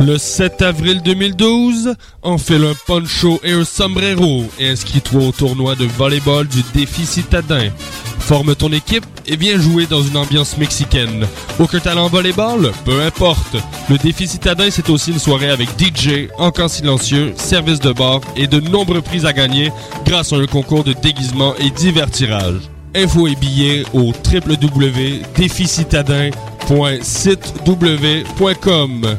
Le 7 avril 2012, enfile un poncho et un sombrero et inscris-toi au tournoi de volleyball du défi citadin? Forme ton équipe et viens jouer dans une ambiance mexicaine. Aucun talent en volleyball? Peu importe. Le défi citadin, c'est aussi une soirée avec DJ, encans silencieux, service de bar et de nombreux prix à gagner grâce à un concours de déguisement et divers tirages. Infos et billets au www.déficitadin.sitew.com.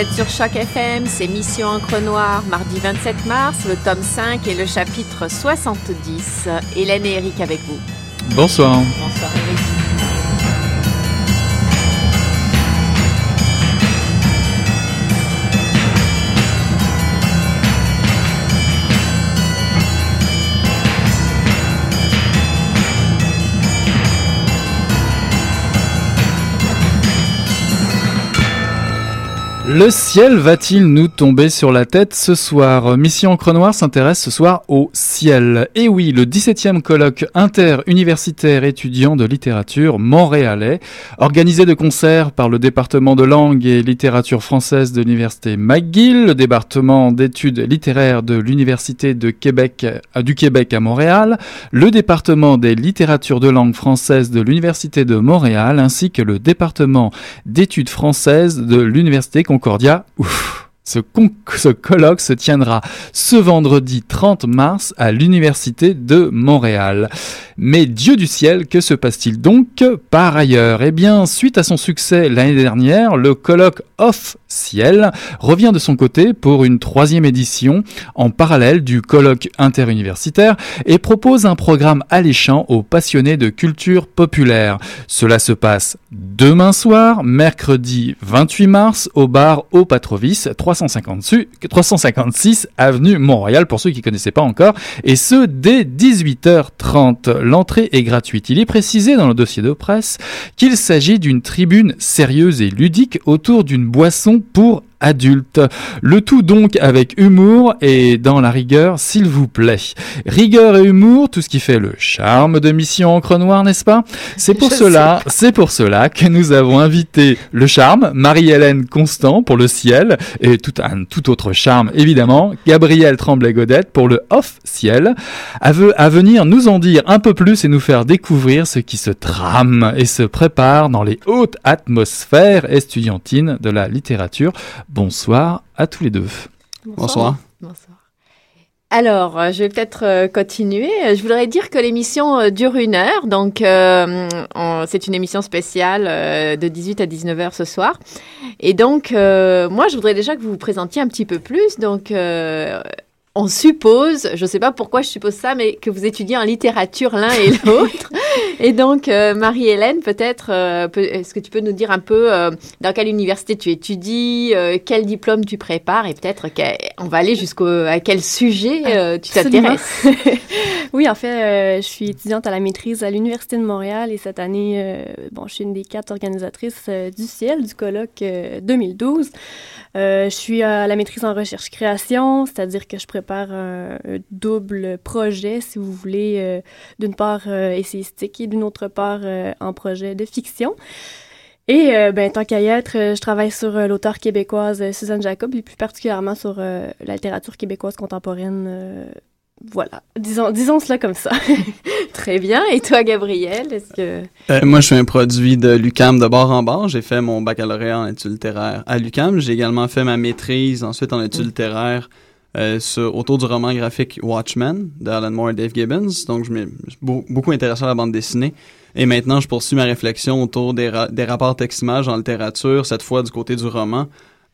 Êtes sur Choc FM, c'est Mission Encre Noire, mardi 27 mars, le tome 5 et le chapitre 70. Hélène et Eric avec vous. Bonsoir. Bonsoir Eric. Le ciel va-t-il nous tomber sur la tête ce soir Mission Encre s'intéresse ce soir au ciel. Et oui, le 17e colloque inter-universitaire étudiant de littérature montréalais, organisé de concert par le département de langue et littérature française de l'université McGill, le département d'études littéraires de l'université de Québec, euh, du Québec à Montréal, le département des littératures de langue française de l'université de Montréal, ainsi que le département d'études françaises de l'université Concordia. Ce colloque se tiendra ce vendredi 30 mars à l'Université de Montréal. Mais Dieu du ciel, que se passe-t-il donc par ailleurs? Eh bien, suite à son succès l'année dernière, le colloque Off Ciel revient de son côté pour une troisième édition en parallèle du colloque interuniversitaire et propose un programme alléchant aux passionnés de culture populaire. Cela se passe demain soir, mercredi 28 mars, au bar Au Patrovis, 356, 356 avenue Montréal, pour ceux qui ne connaissaient pas encore, et ce dès 18h30. L'entrée est gratuite. Il est précisé dans le dossier de presse qu'il s'agit d'une tribune sérieuse et ludique autour d'une boisson pour adulte. Le tout donc avec humour et dans la rigueur, s'il vous plaît. Rigueur et humour, tout ce qui fait le charme de Mission Encre Noire, n'est-ce pas? C'est pour cela, c'est pour cela que nous avons invité le charme, Marie-Hélène Constant pour le ciel et tout un tout autre charme évidemment, Gabriel Tremblay-Godette pour le off-ciel, à, à venir nous en dire un peu plus et nous faire découvrir ce qui se trame et se prépare dans les hautes atmosphères estudiantines de la littérature. Bonsoir à tous les deux. Bonsoir. Bonsoir. Alors, euh, je vais peut-être euh, continuer. Euh, je voudrais dire que l'émission dure une heure, donc c'est une émission spéciale de 18 à 19 heures ce soir. Et donc, moi, je voudrais déjà que vous vous présentiez un petit peu plus. Donc, on suppose, je ne sais pas pourquoi je suppose ça, mais que vous étudiez en littérature l'un et l'autre. et donc, euh, Marie-Hélène, peut-être, euh, est-ce que tu peux nous dire un peu euh, dans quelle université tu étudies, quel diplôme tu prépares, et peut-être on va aller jusqu'à quel sujet tu t'intéresses? oui, en fait, je suis étudiante à la maîtrise à l'Université de Montréal et cette année, bon, je suis une des quatre organisatrices du ciel du colloque 2012. je suis à la maîtrise en recherche-création, c'est-à-dire que je prépare prépare un, double projet, si vous voulez, euh, d'une part euh, essayistique et d'une autre part euh, en projet de fiction. Et ben, tant qu'à y être, je travaille sur l'auteur québécoise Suzanne Jacob et plus particulièrement sur la littérature québécoise contemporaine voilà, disons, disons cela comme ça. Très bien. Et toi, Gabriel, est-ce que... moi, je suis un produit de l'UCAM de bord en bord. J'ai fait mon baccalauréat en études littéraires à l'UCAM. J'ai également fait ma maîtrise ensuite en études littéraires euh, autour du roman graphique Watchmen d'Alan Moore et Dave Gibbons. Donc, je me suis beaucoup intéressé à la bande dessinée. Et maintenant, je poursuis ma réflexion autour des, des rapports texte-image en littérature, cette fois du côté du roman,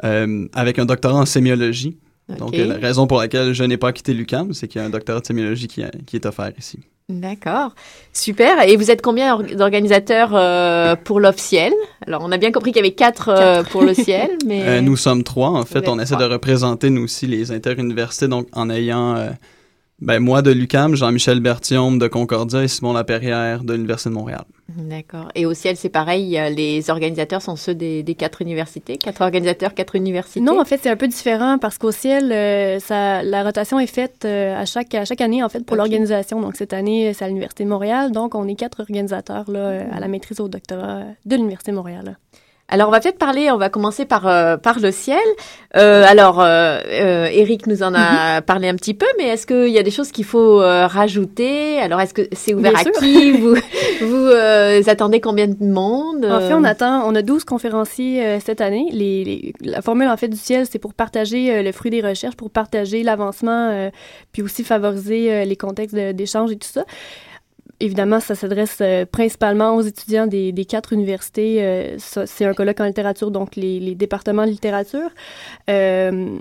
euh, avec un doctorat en sémiologie. Donc, la raison pour laquelle je n'ai pas quitté l'UQAM, c'est qu'il y a un doctorat de sémiologie qui, qui est offert ici. D'accord, super. Et vous êtes combien d'organisateurs euh, pour l'officiel Alors, on a bien compris qu'il y avait quatre, euh, pour le ciel, mais euh, nous sommes trois. En fait, on essaie de représenter nous aussi les interuniversités, donc en ayant ben, moi de l'UCAM, Jean-Michel Berthiaume de Concordia et Simon Laperrière de l'Université de Montréal. D'accord. Et au ciel, c'est pareil, les organisateurs sont ceux des, quatre universités, quatre organisateurs, quatre universités? Non, en fait, c'est un peu différent parce qu'au ciel, euh, ça, la rotation est faite euh, à, chaque, à chaque année, en fait, pour l'organisation. Donc, cette année, c'est à l'Université de Montréal. Donc, on est quatre organisateurs là, à la maîtrise au doctorat de l'Université de Montréal. Alors, on va peut-être parler, on va commencer par, euh, par le ciel. Euh, alors, euh, euh Eric nous en a mhm. parlé un petit peu, mais est-ce qu'il y a des choses qu'il faut rajouter? Alors, est-ce que c'est ouvert à qui? Vous, vous attendez combien de monde? En fait, on attend, on a 12 conférenciers cette année. Les, la formule, en fait, du ciel, c'est pour partager le fruit des recherches, pour partager l'avancement, puis aussi favoriser les contextes d'échange et tout ça évidemment, ça s'adresse euh, principalement aux étudiants des, quatre universités. Euh, c'est un colloque en littérature, donc les, départements de littérature. Euh,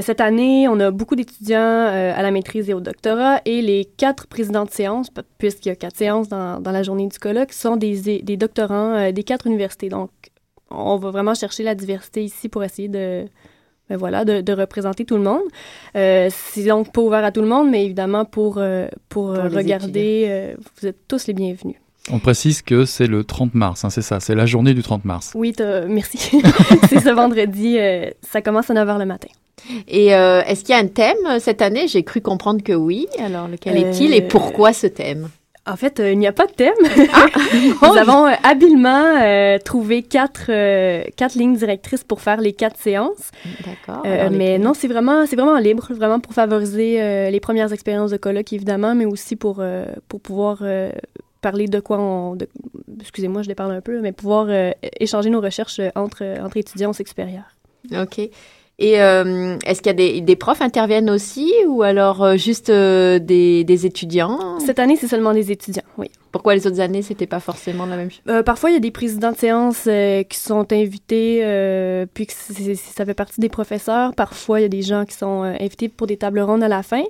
cette année, on a beaucoup d'étudiants à la maîtrise et au doctorat et les quatre présidents de séance, puisqu'il y a quatre séances dans, la journée du colloque, sont des, des doctorants des quatre universités. Donc, on va vraiment chercher la diversité ici pour essayer de, ben voilà, de, représenter tout le monde. Euh, c'est donc pas ouvert à tout le monde, mais évidemment, pour, euh, pour, regarder, euh, vous êtes tous les bienvenus. On précise que c'est le 30 mars, hein, c'est ça, c'est la journée du 30 mars. Oui, merci. c'est ce vendredi, ça commence à 9h le matin. Et est-ce qu'il y a un thème cette année? J'ai cru comprendre que oui. Alors, lequel est-il et pourquoi ce thème? En fait, euh, il n'y a pas de thème. Ah! Nous avons euh, habilement euh, trouvé quatre, quatre lignes directrices pour faire les quatre séances. D'accord. mais non, c'est vraiment, c'est vraiment libre, vraiment pour favoriser les premières expériences de colloque, évidemment, mais aussi pour, pour pouvoir parler de quoi on... excusez-moi, je déparle un peu, mais pouvoir échanger nos recherches entre, entre étudiants au supérieur. OK. Et euh, est-ce qu'il y a des, profs interviennent aussi ou alors euh, juste euh, des, étudiants? Cette année, c'est seulement des étudiants, oui. Pourquoi les autres années, c'était pas forcément la même chose Parfois, il y a des présidents de séance qui sont invités, puis que ça fait partie des professeurs. Parfois, il y a des gens qui sont invités pour des tables rondes à la fin.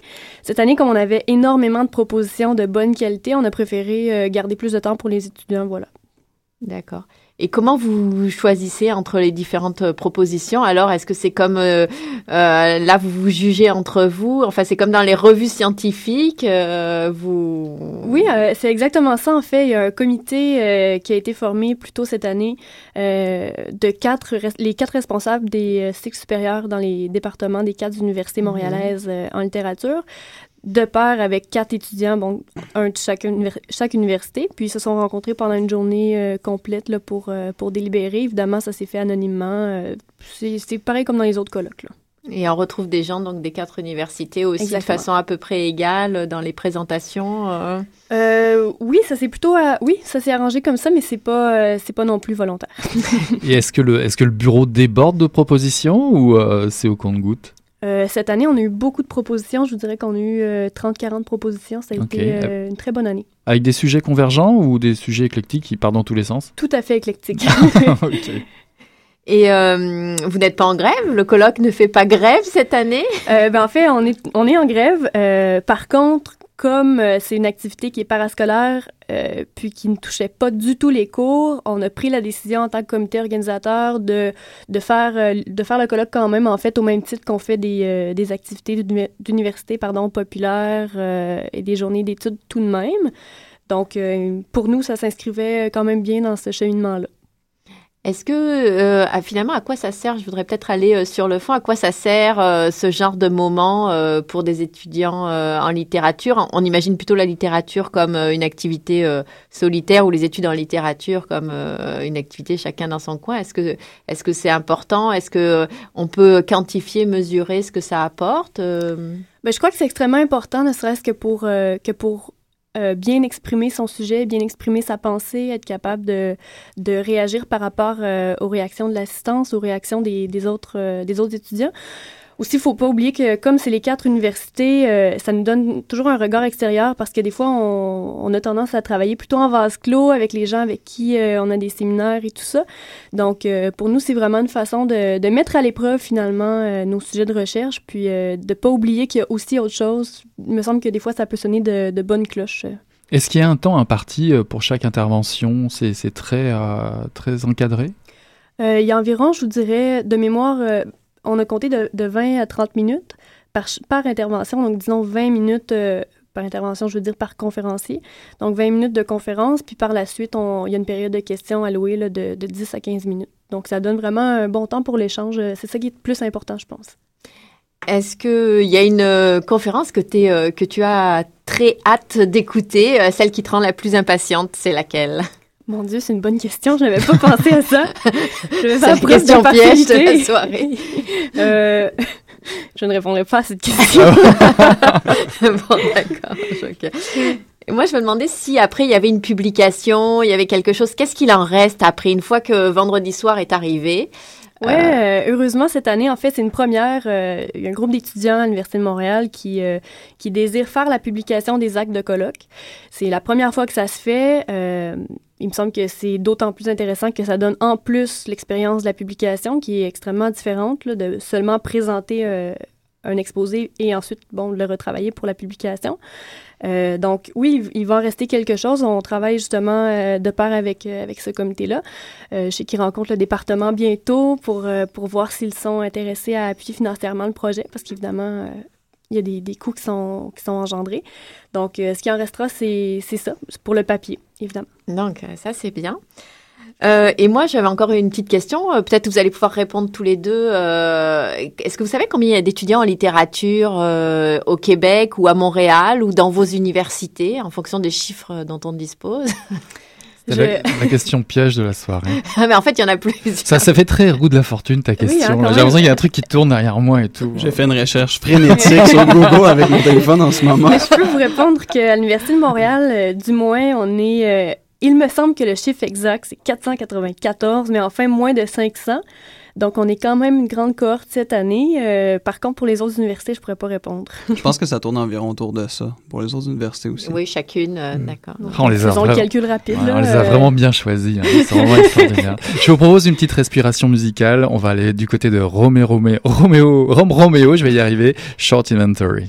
Cette année, comme on avait énormément de propositions de bonne qualité, on a préféré garder plus de temps pour les étudiants, voilà. D'accord. Et comment vous choisissez entre les différentes euh, propositions? Alors, est-ce que c'est comme euh, euh, là, vous vous jugez entre vous? Enfin, c'est comme dans les revues scientifiques. euh, vous Oui, c'est exactement ça. En fait, il y a un comité qui a été formé plus tôt cette année de quatre, les quatre responsables des cycles supérieurs dans les départements des quatre universités montréalaises euh, en littérature, de pair avec quatre étudiants, bon, un de chaque, univers- chaque université. Puis ils se sont rencontrés pendant une journée euh, complète là, pour, euh, pour délibérer. Évidemment, ça s'est fait anonymement. euh, c'est c'est pareil comme dans les autres colloques. Là. Et on retrouve des gens donc des quatre universités aussi Exactement. de façon à peu près égale dans les présentations. euh. Euh, oui, ça s'est plutôt, à- oui, ça s'est arrangé comme ça, mais c'est pas, euh, c'est pas non plus volontaire. Et est-ce que, le, est que le bureau déborde de propositions ou euh, c'est au compte-goutte? Euh, cette année, on a eu beaucoup de propositions. Je vous dirais qu'on a eu euh, 30-40 propositions. Ça a été euh, une très bonne année. Avec des sujets convergents ou des sujets éclectiques qui partent dans tous les sens? Tout à fait éclectique. Ok. Et euh, vous n'êtes pas en grève? Le colloque ne fait pas grève cette année? Euh, ben, en fait, on est, on est en grève. Euh, par contre, comme euh, c'est une activité qui est parascolaire, euh, puis qui ne touchait pas du tout les cours, on a pris la décision en tant que comité organisateur de, de, faire, euh, de faire le colloque quand même, en fait, au même titre qu'on fait des, des activités d'uni- d'université pardon, populaires euh, et des journées d'études tout de même. Donc, pour nous, ça s'inscrivait quand même bien dans ce cheminement-là. Est-ce que euh, finalement à quoi ça sert? Je voudrais peut-être aller euh, sur le fond. À quoi ça sert euh, ce genre de moment euh, pour des étudiants euh, en littérature? On imagine plutôt la littérature comme euh, une activité solitaire ou les études en littérature comme une activité chacun dans son coin. Est-ce que est-ce que c'est important? Est-ce que on peut quantifier, mesurer ce que ça apporte Ben, je crois que c'est extrêmement important, ne serait-ce que pour, que pour euh, bien exprimer son sujet, bien exprimer sa pensée, être capable de, de réagir par rapport euh, aux réactions de l'assistance, aux réactions des, des, autres, euh, des autres étudiants. Aussi, il faut pas oublier que comme c'est les quatre universités, euh, ça nous donne toujours un regard extérieur parce que des fois, on, on a tendance à travailler plutôt en vase clos avec les gens avec qui euh, on a des séminaires et tout ça. Donc, euh, pour nous, c'est vraiment une façon de, de mettre à l'épreuve finalement nos sujets de recherche, puis de pas oublier qu'il y a aussi autre chose. Il me semble que des fois, ça peut sonner de, de bonnes cloches. Est-ce qu'il y a un temps imparti pour chaque intervention? C'est c'est très, très encadré? Euh, il y a environ, je vous dirais, de mémoire, euh, on a compté de, de 20 à 30 minutes par, intervention. Donc, disons 20 minutes euh, par intervention, je veux dire par conférencier. Donc, 20 minutes de conférence, puis par la suite, il y a une période de questions allouée de, de 10 à 15 minutes. Donc, ça donne vraiment un bon temps pour l'échange. Euh, C'est ça qui est le plus important, je pense. Est-ce qu'il y a une euh, conférence que, euh, tu as très hâte d'écouter Euh, Celle qui te rend la plus impatiente, c'est laquelle? Mon Dieu, c'est une bonne question. Je n'avais pas pensé à ça. Je vais faire preuve question piège de la soirée. Euh, je ne répondrai pas à cette question. bon, d'accord. ok. Et Moi, je me demandais si après il y avait une publication, il y avait quelque chose. Qu'est-ce qu'il en reste après, une fois que vendredi soir est arrivé? Ouais, euh, heureusement, cette année, en fait, c'est une première. euh, il y a un groupe d'étudiants à l'Université de Montréal qui, euh, qui désire faire la publication des actes de colloque. C'est la première fois que ça se fait. Il me semble que c'est d'autant plus intéressant que ça donne en plus l'expérience de la publication qui est extrêmement différente là, de seulement présenter euh, un exposé et ensuite, bon, le retravailler pour la publication. Euh, donc, oui, il va en rester quelque chose. On travaille justement euh, de pair avec, avec ce comité-là. Je sais qu'ils rencontrent le département bientôt pour, pour voir s'ils sont intéressés à appuyer financièrement le projet, parce qu'évidemment, il y a des, coûts qui sont, qui sont engendrés. Donc, ce qui en restera, c'est ça, pour le papier, Donc, euh, ça, c'est bien. Euh, et moi, j'avais encore une petite question. Euh, Peut-être vous allez pouvoir répondre tous les deux. Est-ce que vous savez combien il y a d'étudiants en littérature au Québec ou à Montréal ou dans vos universités, en fonction des chiffres dont on dispose? C'est la, la question piège de la soirée. Ah, Mais en fait, il y en a plusieurs. Ça, ça fait très roue de la fortune ta question. hein, là. J'ai l'impression qu'il y a un truc qui tourne derrière moi et tout. J'ai fait une recherche frénétique sur Google avec mon téléphone en ce moment. Mais je peux vous répondre qu'à l'Université de Montréal, euh, du moins, on est... euh, il me semble que le chiffre exact, c'est 494, mais enfin moins de 500. Donc, on est quand même une grande cohorte cette année. Euh, par contre, pour les autres universités, je pourrais pas répondre. Je pense que ça tourne environ autour de ça pour les autres universités aussi. Oui, chacune, euh, d'accord. Ah, on les a Faisons le vraiment- calcul rapide. Ouais, là, on les a euh, vraiment bien choisis. hein. C'est vraiment extraordinaire. Je vous propose une petite respiration musicale. On va aller du côté de Romeo, Romeo, Romeo, Rom Romeo, je vais y arriver. Short Inventory.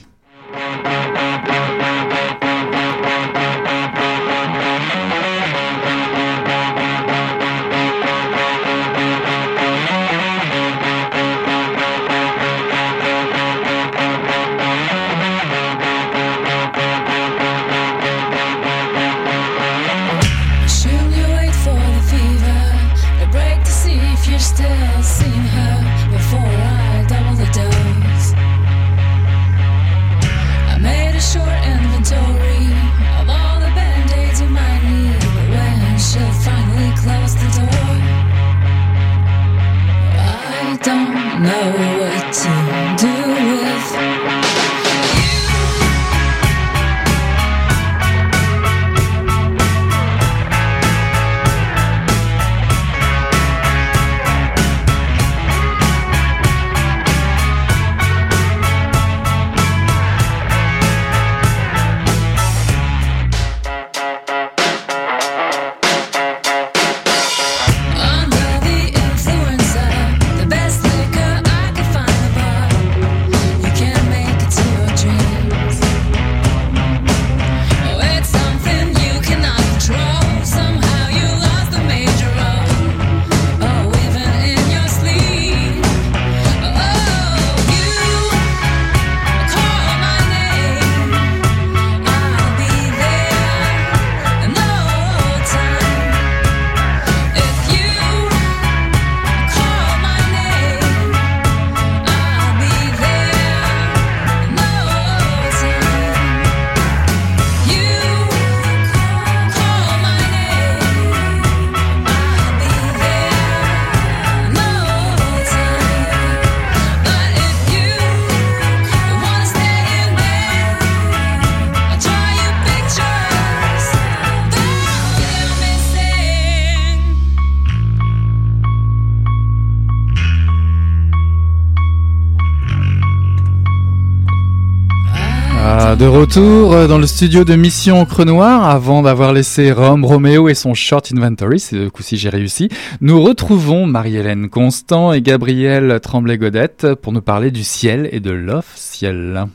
Retour euh, dans le studio de Mission Crenoir, avant d'avoir laissé Rome, Roméo et son Short Inventory, c'est le coup-ci j'ai réussi, nous retrouvons Marie-Hélène Constant et Gabrielle Tremblay-Godette pour nous parler du ciel et de l'off-ciel.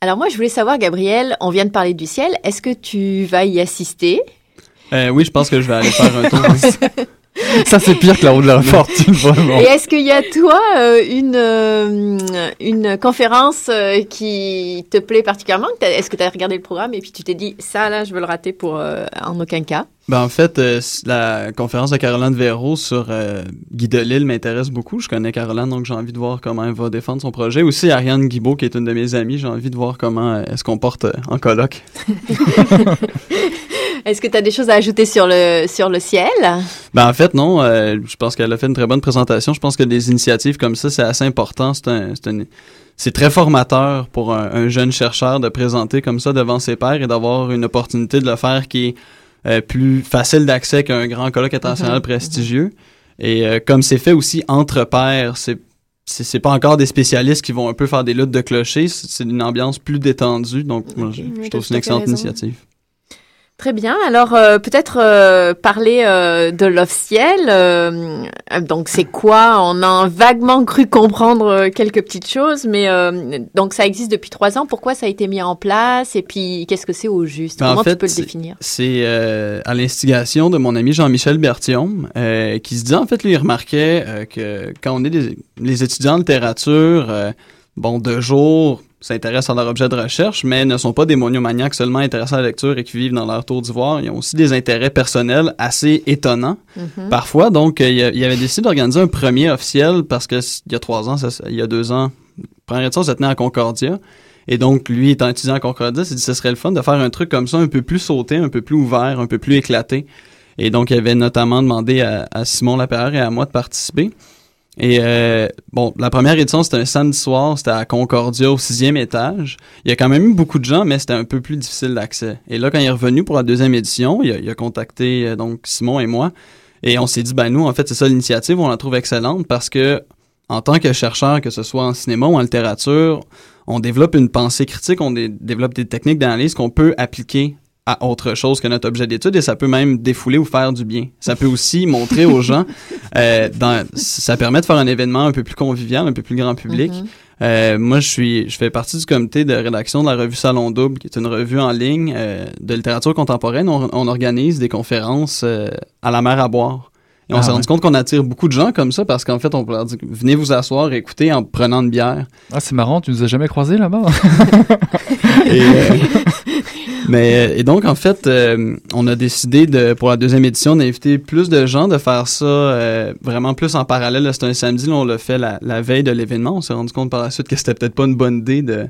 Alors moi, je voulais savoir, Gabrielle, on vient de parler du ciel. Est-ce que tu vas y assister? Euh, oui, je pense que je vais aller faire un tour. Ça, c'est pire que la roue de la fortune, vraiment. Et est-ce qu'il y a, toi, euh, une, euh, une conférence euh, qui te plaît particulièrement? Est-ce que tu as regardé le programme et puis tu t'es dit, ça, là, je veux le rater pour euh, en aucun cas? Ben, en fait, euh, la conférence de Caroline Véro sur euh, Guy Delisle m'intéresse beaucoup. Je connais Caroline, donc j'ai envie de voir comment elle va défendre son projet. Aussi, Ariane Guibault, qui est une de mes amies, j'ai envie de voir comment elle se comporte euh, en colloque. Est-ce que tu as des choses à ajouter sur le, sur le ciel? Ben, en fait, non. euh, je pense qu'elle a fait une très bonne présentation. Je pense que des initiatives comme ça, c'est assez important. C'est un, c'est très formateur pour un, un jeune chercheur de présenter comme ça devant ses pairs et d'avoir une opportunité de le faire qui est euh, plus facile d'accès qu'un grand colloque international Mhm. prestigieux. Et euh, comme c'est fait aussi entre pairs, c'est c'est pas encore des spécialistes qui vont un peu faire des luttes de clochers, c'est une ambiance plus détendue, donc moi, je, Oui, je trouve que c'est une excellente raison. initiative. Très bien. Alors, euh, peut-être euh, parler euh, de l'off-ciel. euh, euh, donc, c'est quoi? On a vaguement cru comprendre quelques petites choses, mais euh, donc ça existe depuis trois ans. Pourquoi ça a été mis en place? Et puis, qu'est-ce que c'est au juste? Ben, en Comment fait, tu peux le définir? C'est euh, à l'instigation de mon ami Jean-Michel Berthiaume, euh, qui se dit, en fait, lui, il remarquait que quand on est des, les étudiants en littérature, euh, bon, de jour, s'intéressent à leur objet de recherche, mais ne sont pas des monomaniaques seulement intéressés à la lecture et qui vivent dans leur tour d'ivoire. Ils ont aussi des intérêts personnels assez étonnants, Mhm. parfois. Donc, euh, il, avait décidé d'organiser un premier officiel parce que il y a trois ans, ça- il y a deux ans, première édition, ça tenait à Concordia. Et donc, lui, étant étudiant à Concordia, s'est dit que ce serait le fun de faire un truc comme ça, un peu plus sauté, un peu plus ouvert, un peu plus éclaté. Et donc, il avait notamment demandé à, à Simon Lapierre et à moi de participer. Et euh, bon, la première édition, c'était un samedi soir, c'était à Concordia au sixième étage. Il y a quand même eu beaucoup de gens, mais c'était un peu plus difficile d'accès. Et là, quand il est revenu pour la deuxième édition, il a, il a contacté euh, donc Simon et moi. Et on s'est dit, ben nous, en fait, c'est ça l'initiative, on la trouve excellente parce que en tant que chercheur, que ce soit en cinéma ou en littérature, on développe une pensée critique, on dé- développe des techniques d'analyse qu'on peut appliquer à autre chose que notre objet d'étude et ça peut même défouler ou faire du bien. Ça peut aussi montrer aux gens, euh, dans, ça permet de faire un événement un peu plus convivial, un peu plus grand public. Mhm. Euh, moi, je suis, je fais partie du comité de rédaction de la revue Salon Double, qui est une revue en ligne euh, de littérature contemporaine. On, on organise des conférences euh, à la mer à boire. Et on Ah s'est rendu compte qu'on attire beaucoup de gens comme ça parce qu'en fait, on peut leur dire venez vous asseoir écouter en prenant une bière. Ah, c'est marrant, tu nous as jamais croisés là-bas? Et, euh, mais et donc en fait, euh, on a décidé de pour la deuxième édition d'inviter plus de gens, de faire ça euh, vraiment plus en parallèle. C'était un samedi, là, on l'a fait la, la veille de l'événement. On s'est rendu compte par la suite que c'était peut-être pas une bonne idée de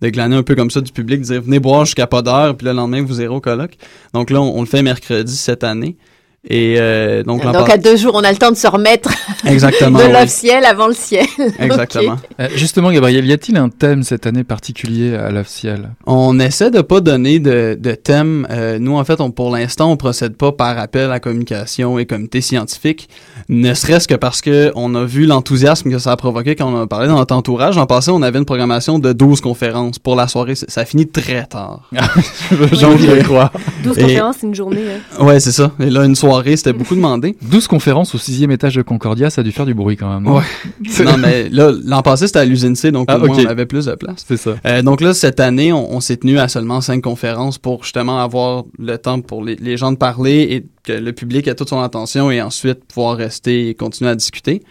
de glaner un peu comme ça du public, de dire venez boire jusqu'à pas d'heure, puis le lendemain vous irez au colloque. Donc là, on, on le fait mercredi cette année. Et euh, donc, à deux jours, on a le temps de se remettre Exactement, de oui. l'off-ciel avant le ciel. Exactement. Euh, Justement, Gabriel, y a-t-il un thème cette année particulier à l'off-ciel On essaie de pas donner de, de thème. Euh, nous, en fait, on, pour l'instant, on procède pas par appel à communication et comité scientifique, ne serait-ce que parce que on a vu l'enthousiasme que ça a provoqué quand on a parlé dans notre entourage. En passé, on avait une programmation de 12 conférences pour la soirée. Ça ça a fini très tard. J'en euh, crois. 12 et- conférences, c'est une journée. hein. Ouais, c'est ça. Et là, une soirée, c'était beaucoup demandé. 12 conférences au sixième étage de Concordia, ça a dû faire du bruit quand même. non? Ouais. non, mais là, l'an passé, c'était à l'usine C, donc Ah, au moins, on avait plus de place. C'est ça. Euh, donc là, cette année, on, on s'est tenu à seulement cinq conférences pour justement avoir le temps pour les, les gens de parler et que le public ait toute son attention et ensuite pouvoir rester et continuer à discuter.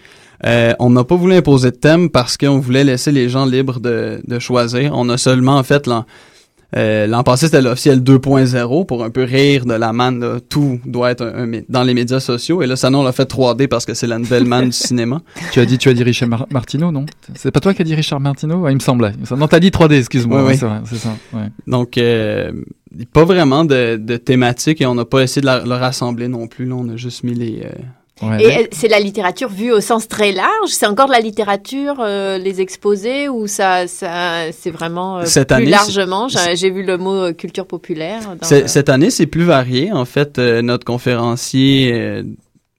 Euh, on n'a pas voulu imposer de thème parce qu'on voulait laisser les gens libres de, de choisir. On a seulement en fait euh, l'an passé c'était l'officiel 2.0 pour un peu rire de la manne. là. Tout doit être un- un mé- dans les médias sociaux. Et là, ça, non, on l'a fait 3D parce que c'est la nouvelle manne du cinéma. Tu as dit, tu as dit Richard Mar- Martineau, non? C'est pas toi qui as dit Richard Martineau? Ouais, Il me semblait. Non, t'as dit 3D, excuse-moi. Ouais. C'est ça. ouais. Donc, euh, pas vraiment de, de thématique et on n'a pas essayé de la- le rassembler non plus. Là, on a juste mis les. euh, Ouais, Et c'est la littérature vue au sens très large? C'est encore de la littérature, euh, les exposés, ou ça, ça c'est vraiment euh, Cette plus année, largement? J'ai vu le mot euh, culture populaire. dans Cette année, c'est plus varié. En fait, euh, notre conférencier, euh,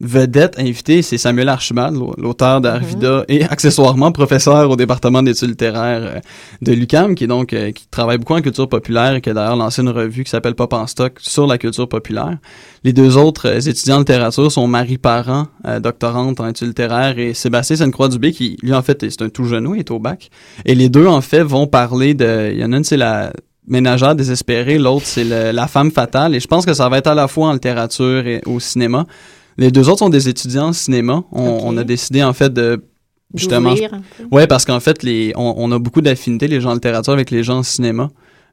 vedette invitée, c'est Samuel Archibald, l'auteur d'Arvida et accessoirement professeur au département d'études littéraires euh, de l'UCAM, qui est donc euh, qui travaille beaucoup en culture populaire et qui a d'ailleurs lancé une revue qui s'appelle Pop en stock sur la culture populaire. Les deux autres euh, étudiants en littérature sont Marie Parent, doctorante en études littéraires, et Sébastien Sainte-Croix-Dubé, qui lui en fait c'est un tout genou, il est au bac. Et les deux en fait vont parler de, il y en a une c'est la ménagère désespérée, l'autre c'est la femme fatale, et je pense que ça va être à la fois en littérature et au cinéma. Les deux autres sont des étudiants en cinéma. On, a décidé en fait de justement. Ouais, parce qu'en fait, les, on, a beaucoup d'affinités les gens en littérature avec les gens en cinéma.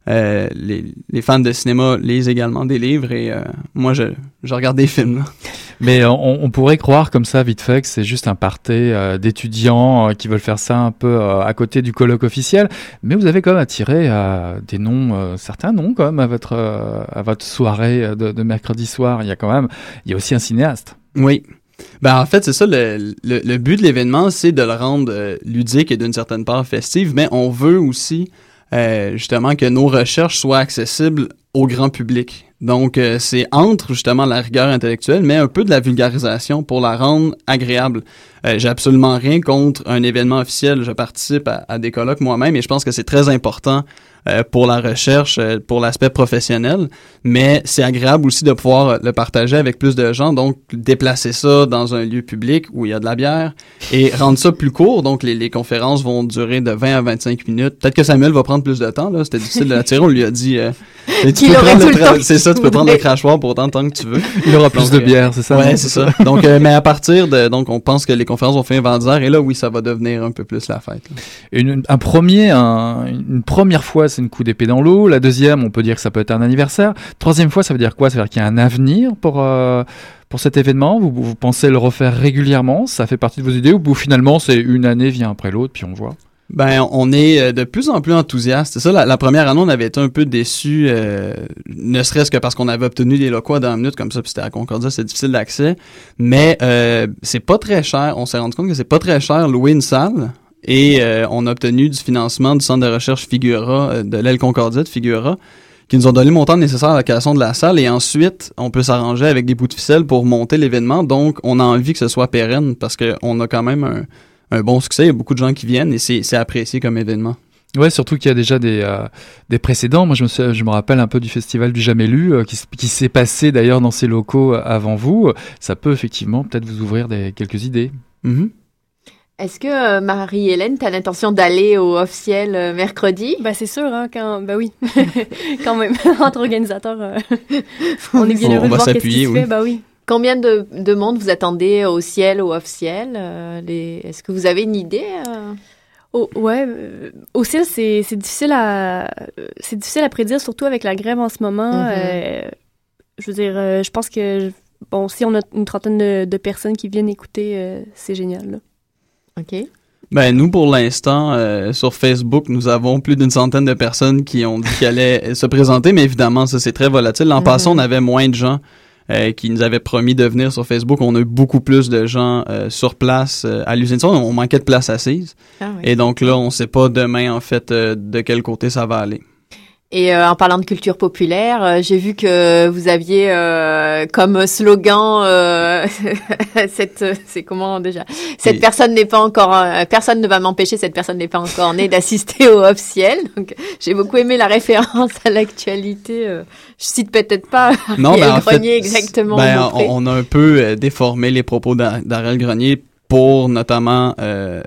Euh, les, les, fans de cinéma lisent également des livres et euh, moi je, je regarde des films. Mais on, on, pourrait croire comme ça vite fait que c'est juste un party euh, d'étudiants qui veulent faire ça un peu à côté du colloque officiel. Mais vous avez quand même attiré des noms, certains noms quand même à votre à votre soirée de, mercredi soir. Il y a quand même, il y a aussi un cinéaste. Oui. Ben en fait c'est ça le, le, le, but de l'événement c'est de le rendre ludique et d'une certaine part festive mais on veut aussi euh, justement que nos recherches soient accessibles au grand public. Donc, euh, c'est entre justement la rigueur intellectuelle, mais un peu de la vulgarisation pour la rendre agréable. Euh, J'ai absolument rien contre un événement officiel. Je participe à, à des colloques moi-même et je pense que c'est très important euh, pour la recherche, euh, pour l'aspect professionnel, mais c'est agréable aussi de pouvoir le partager avec plus de gens, donc déplacer ça dans un lieu public où il y a de la bière et rendre ça plus court. Donc les, les conférences vont durer de 20 à 25 minutes. Peut-être que Samuel va prendre plus de temps, là. C'était difficile de l'attirer. On lui a dit, euh, tu peux prendre le c'est ça, tu peux prendre le crachoir pour autant de temps que tu veux. Il y aura plus de bière, c'est ça? Ouais, c'est ça. Donc, mais à partir de, donc on pense que les conférences finir vers 10 heures et là, oui, ça va devenir un peu plus la fête. Une, un premier, un, une première fois, c'est une coup d'épée dans l'eau. La deuxième, on peut dire que ça peut être un anniversaire. Troisième fois, ça veut dire quoi? Ça veut dire qu'il y a un avenir pour, euh, pour cet événement? Vous, vous, pensez le refaire régulièrement? Ça fait partie de vos idées ou finalement c'est une année vient après l'autre puis on voit? Ben, on est euh, de plus en plus enthousiaste. C'est ça, la, première année, on avait été un peu déçus, euh, ne serait-ce que parce qu'on avait obtenu des locaux dans une minute comme ça, puis c'était à Concordia, c'est difficile d'accès. Mais euh, c'est pas très cher. On s'est rendu compte que c'est pas très cher louer une salle. Et euh, on a obtenu du financement du centre de recherche Figura, de l'aile Concordia de Figura, qui nous ont donné le montant nécessaire à la création de la salle. Et ensuite, on peut s'arranger avec des bouts de ficelle pour monter l'événement. Donc, on a envie que ce soit pérenne parce qu'on a quand même un, un, bon succès. Il y a beaucoup de gens qui viennent et c'est apprécié comme événement. Ouais, surtout qu'il y a déjà des, euh, des précédents. Moi, je me, je me rappelle un peu du festival du Jamais Lu, qui, qui s'est passé d'ailleurs dans ces locaux avant vous. Ça peut effectivement peut-être vous ouvrir des, quelques idées. Mm est-ce que euh, Marie-Hélène, tu as l'intention d'aller au officiel euh, mercredi? Ben, c'est sûr, hein, quand, ben oui, quand même, entre organisateurs, euh, on est bien heureux de voir qu'est-ce qui se fait, ben oui. Combien de, de, monde vous attendez au ciel, au officiel? Les... Est-ce que vous avez une idée? Oh, ouais, au ciel, c'est, c'est difficile à c'est difficile à prédire, surtout avec la grève en ce moment. Mm-hmm. je veux dire, je pense que bon, si on a une trentaine de, de personnes qui viennent écouter, c'est génial. Là. OK. Ben nous pour l'instant euh, sur Facebook nous avons plus d'une centaine de personnes qui ont dit qu'elles allaient se présenter mais évidemment ça c'est très volatile. L'an passé on avait moins de gens euh, qui nous avaient promis de venir sur Facebook. On a eu beaucoup plus de gens euh, sur place à l'usine. On manquait de place assise ah et donc là on sait pas demain en fait de quel côté ça va aller. Et euh, en parlant de culture populaire, euh, j'ai vu que vous aviez euh, comme slogan cette c'est comment déjà? Cette personne n'est pas encore personne ne va m'empêcher cette personne n'est pas encore née d'assister au officiel. Donc j'ai beaucoup aimé la référence à l'actualité. je cite peut-être pas non, ben, Grenier exactement. Ben, on, on, a un peu déformé les propos d'Ariel Grenier pour notamment je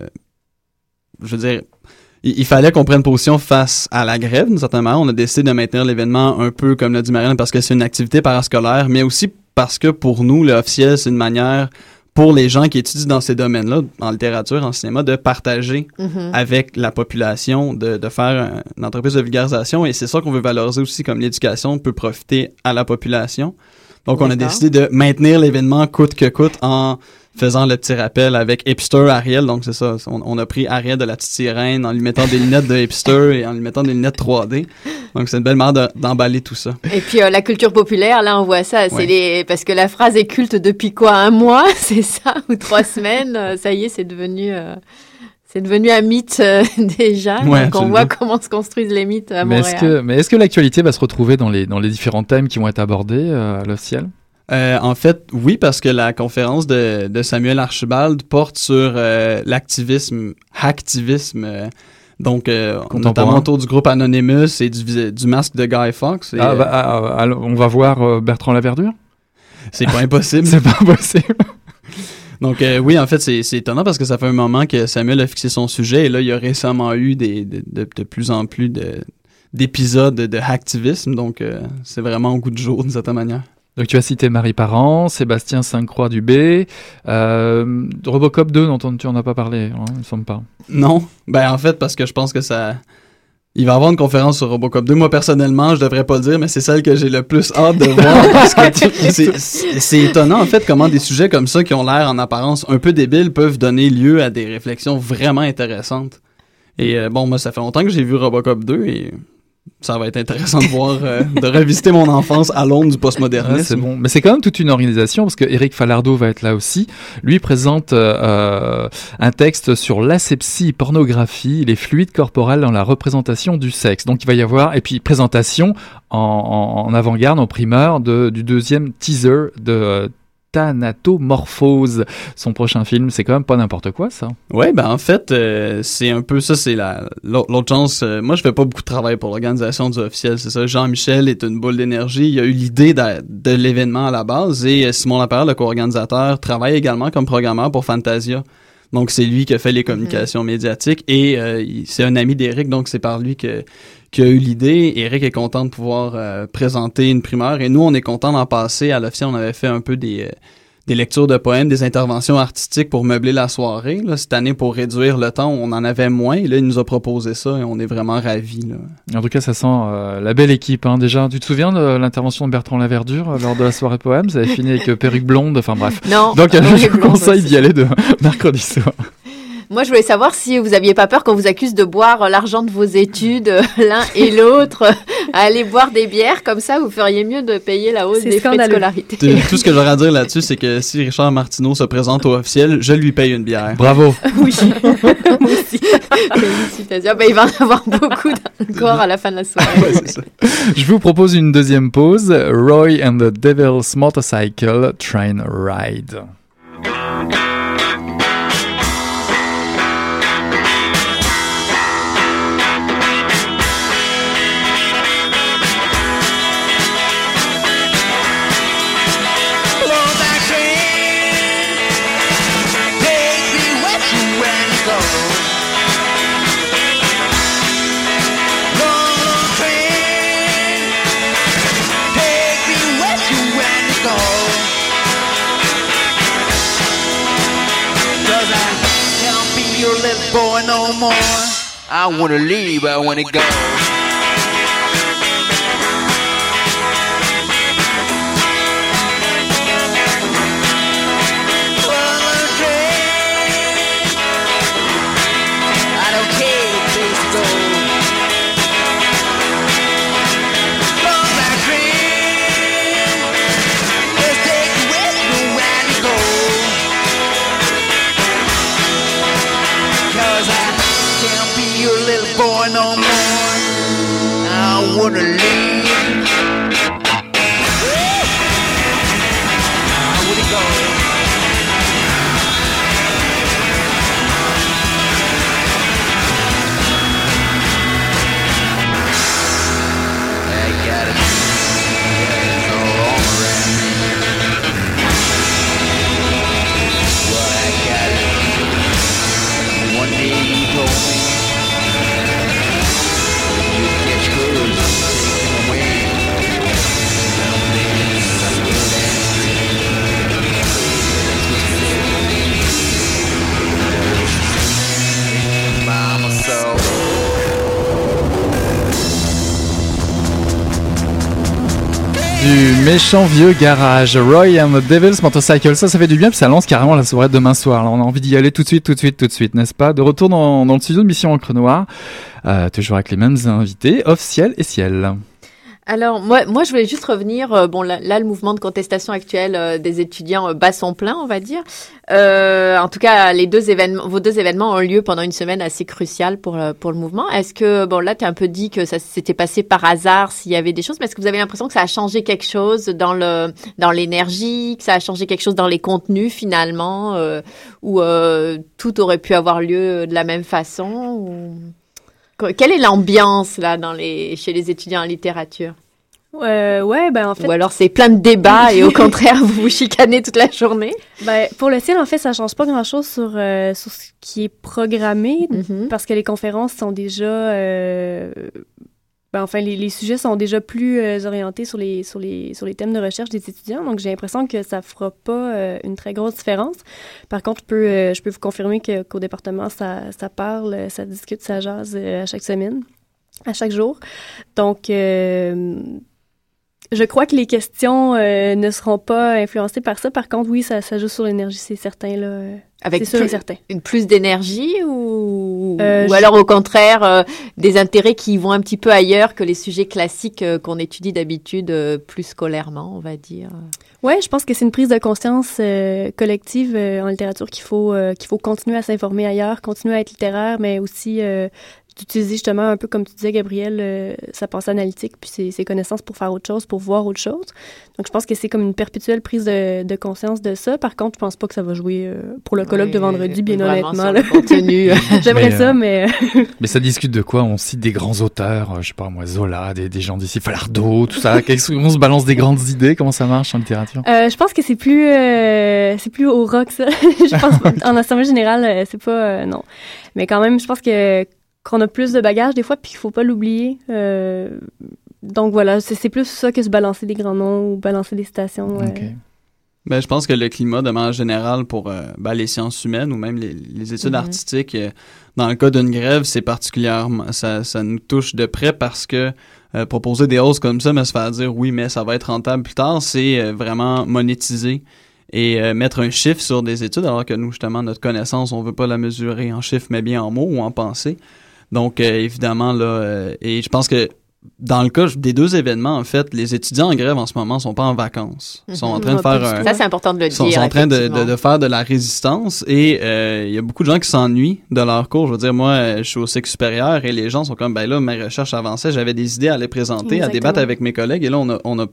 veux dire il, fallait qu'on prenne position face à la grève, d'une certaine manière. On a décidé de maintenir l'événement un peu, comme l'a dit Marianne, parce que c'est une activité parascolaire, mais aussi parce que pour nous, l'officiel, c'est une manière pour les gens qui étudient dans ces domaines-là, en littérature, en cinéma, de partager mm-hmm. avec la population, de, de faire une entreprise de vulgarisation. Et c'est ça qu'on veut valoriser aussi, comme l'éducation peut profiter à la population. Donc, on a décidé de maintenir l'événement coûte que coûte en faisant le petit rappel avec hipster Ariel. Donc, c'est ça. On, a pris Ariel de la petite sirène en lui mettant des lunettes de hipster et en lui mettant des lunettes 3D. Donc, c'est une belle manière d'emballer tout ça. Et puis, euh, la culture populaire, là, on voit ça. C'est les, parce que la phrase est culte depuis quoi? Un mois? C'est ça? Ou trois semaines? Euh, ça y est, c'est devenu, euh, c'est devenu un mythe déjà. donc on voit comment se construisent les mythes à mais Montréal. Est-ce que, mais est-ce que l'actualité va se retrouver dans les, dans les différents thèmes qui vont être abordés à l'officiel Euh, en fait, oui, parce que la conférence de, de Samuel Archibald porte sur euh, l'activisme, hacktivisme, euh, donc euh, notamment autour du groupe Anonymous et du, du masque de Guy Fawkes. Et, Ah, bah, ah, ah, on va voir Bertrand Laverdure? C'est pas impossible. C'est pas possible. Donc euh, oui, en fait, c'est c'est étonnant parce que ça fait un moment que Samuel a fixé son sujet et là, il y a récemment eu des, de, de, de plus en plus de d'épisodes de, de hacktivisme, donc euh, c'est vraiment au goût de jour d'une certaine manière. Donc tu as cité Marie Parent, Sébastien Sainte-Croix Dubé, euh, Robocop 2 dont on, tu en as pas parlé, hein, il me semble pas. Non, ben en fait parce que je pense que ça il va y avoir une conférence sur Robocop 2. Moi, personnellement, je devrais pas le dire, mais c'est celle que j'ai le plus hâte de voir. parce que c'est étonnant, en fait, comment des sujets comme ça, qui ont l'air en apparence un peu débiles, peuvent donner lieu à des réflexions vraiment intéressantes. Et euh, bon, moi, ça fait longtemps que j'ai vu Robocop 2 et ça va être intéressant de voir, euh, de revisiter mon enfance à l'onde du Ah, postmodernisme. c'est bon, mais c'est quand même toute une organisation parce que Eric Falardeau va être là aussi. Lui présente euh, un texte sur l'asepsie, pornographie, les fluides corporels dans la représentation du sexe. Donc il va y avoir et puis présentation en, en- en avant-garde, en primeur de, du deuxième teaser de euh, Thanatomorphose, son prochain film. C'est quand même pas n'importe quoi ça. Ouais, ben en fait, euh, c'est un peu ça, c'est la l'autre chance. moi, je fais pas beaucoup de travail pour l'organisation du officiel, c'est ça. Jean-Michel est une boule d'énergie. Il a eu l'idée de, de l'événement à la base et euh, Simon Lapierre, le co-organisateur, travaille également comme programmeur pour Fantasia. Donc, c'est lui qui a fait les communications médiatiques et euh, c'est un ami d'Éric, donc c'est par lui que qui a eu l'idée. Eric est content de pouvoir euh, présenter une primeur et nous, on est content d'en passer. À l'officiel, on avait fait un peu des, euh, des lectures de poèmes, des interventions artistiques pour meubler la soirée. Là. Cette année, pour réduire le temps, on en avait moins. Et là, il nous a proposé ça et on est vraiment ravis. Là. En tout cas, ça sent euh, la belle équipe. Hein. Déjà, tu te souviens de l'intervention de Bertrand Laverdure euh, lors de la soirée poème Vous avez fini avec euh, perruque blonde? Enfin bref. Non, Donc, euh, je vous conseille d'y aller de mercredi soir. Moi, je voulais savoir si vous aviez pas peur qu'on vous accuse de boire euh, l'argent de vos études, euh, l'un et l'autre, euh, à aller boire des bières comme ça, vous feriez mieux de payer la hausse des frais de scolarité. Tout ce que j'aurais à dire là-dessus, c'est que si Richard Martineau se présente au officiel, je lui paye une bière. Bravo. oui, moi aussi. Félicitations. Ben, il va en avoir beaucoup encore à la fin de la soirée. Je vous propose une deuxième pause. Roy and the Devil's Motorcycle Train Ride. Boy, no more. I wanna leave, I wanna go. Méchant vieux garage, Roy and the Devil's Motorcycle, ça, ça fait du bien, puis ça lance carrément la soirée de demain soir. On a envie d'y aller tout de suite, tout de suite, tout de suite, n'est-ce pas? De retour dans, dans le studio de Mission Encre Noire, euh, toujours avec les mêmes invités, Off Ciel et Ciel. Alors moi, moi, je voulais juste revenir. euh, bon, là, le mouvement de contestation actuel euh, des étudiants euh, bat son plein, on va dire. Euh, en tout cas, les deux événements, vos deux événements ont lieu pendant une semaine assez cruciale pour pour le mouvement. Est-ce que bon, là, tu as un peu dit que ça s'était passé par hasard, s'il y avait des choses, mais est-ce que vous avez l'impression que ça a changé quelque chose dans le dans l'énergie, que ça a changé quelque chose dans les contenus finalement, ou tout aurait pu avoir lieu de la même façon. Que- Quelle est l'ambiance là dans les chez les étudiants en littérature? Euh, ouais, ben en fait. Ou alors c'est plein de débats et au contraire vous vous chicanez toute la journée? Ben, pour le ciel, en fait, ça change pas grand-chose sur, euh, sur ce qui est programmé Mhm. parce que les conférences sont déjà. euh, ben, enfin, les, les sujets sont déjà plus euh, orientés sur les, sur, les, sur les thèmes de recherche des étudiants. Donc, j'ai l'impression que ça fera pas euh, une très grosse différence. Par contre, je peux, euh, je peux vous confirmer qu'au département, ça, ça parle, ça discute, ça jase à chaque semaine, à chaque jour. Donc, je crois que les questions ne seront pas influencées par ça. Par contre, oui, ça, ça joue sur l'énergie, c'est certain. Là. Avec c'est sûr et plus, certain. une plus d'énergie ou Euh, ou je- alors au contraire euh, des intérêts qui vont un petit peu ailleurs que les sujets classiques euh, qu'on étudie d'habitude plus scolairement, on va dire? Ouais, je pense que c'est une prise de conscience collective en littérature qu'il faut qu'il faut continuer à s'informer ailleurs, continuer à être littéraire, mais aussi d'utiliser justement un peu comme tu disais Gabriel euh, sa pensée analytique puis ses, ses connaissances pour faire autre chose, pour voir autre chose. Donc je pense que c'est comme une perpétuelle prise de, de conscience de ça. Par contre, je pense pas que ça va jouer euh, pour le colloque Oui, de vendredi, bien honnêtement. là. le contenu. J'aimerais Mais, euh, ça, mais Mais ça discute de quoi? On cite des grands auteurs, euh, je sais pas moi, Zola, des, des gens d'ici, Falardeau, tout ça. On se balance des grandes idées, comment ça marche en littérature? Euh, je pense que c'est plus euh, c'est plus au rock ça. je pense en assemblée générale euh, c'est pas euh, non. Mais quand même je pense que qu'on a plus de bagages des fois puis qu'il faut pas l'oublier. Euh, donc voilà, c'est plus ça que se balancer des grands noms ou balancer des citations. euh. Ben, je pense que le climat de manière générale pour euh, ben, les sciences humaines ou même les, les études Mhm. artistiques, euh, dans le cas d'une grève, c'est particulièrement, ça, ça nous touche de près parce que euh, proposer des hausses comme ça, mais se faire dire oui, mais ça va être rentable plus tard, c'est vraiment monétiser et mettre un chiffre sur des études, alors que nous, justement, notre connaissance, on veut pas la mesurer en chiffres, mais bien en mots ou en pensée. Donc, euh, évidemment, là, euh, et je pense que dans le cas des deux événements, en fait, les étudiants en grève en ce moment sont pas en vacances. Ils sont en train de Mhm. faire Ça, un, c'est important de le sont, dire, sont en train de, de, faire de la résistance et euh, il y a beaucoup de gens qui s'ennuient de leur cours. Je veux dire, moi, je suis au cycle supérieur et les gens sont comme, ben là, mes recherches avançaient, j'avais des idées à les présenter, à débattre avec mes collègues et là, on a, on a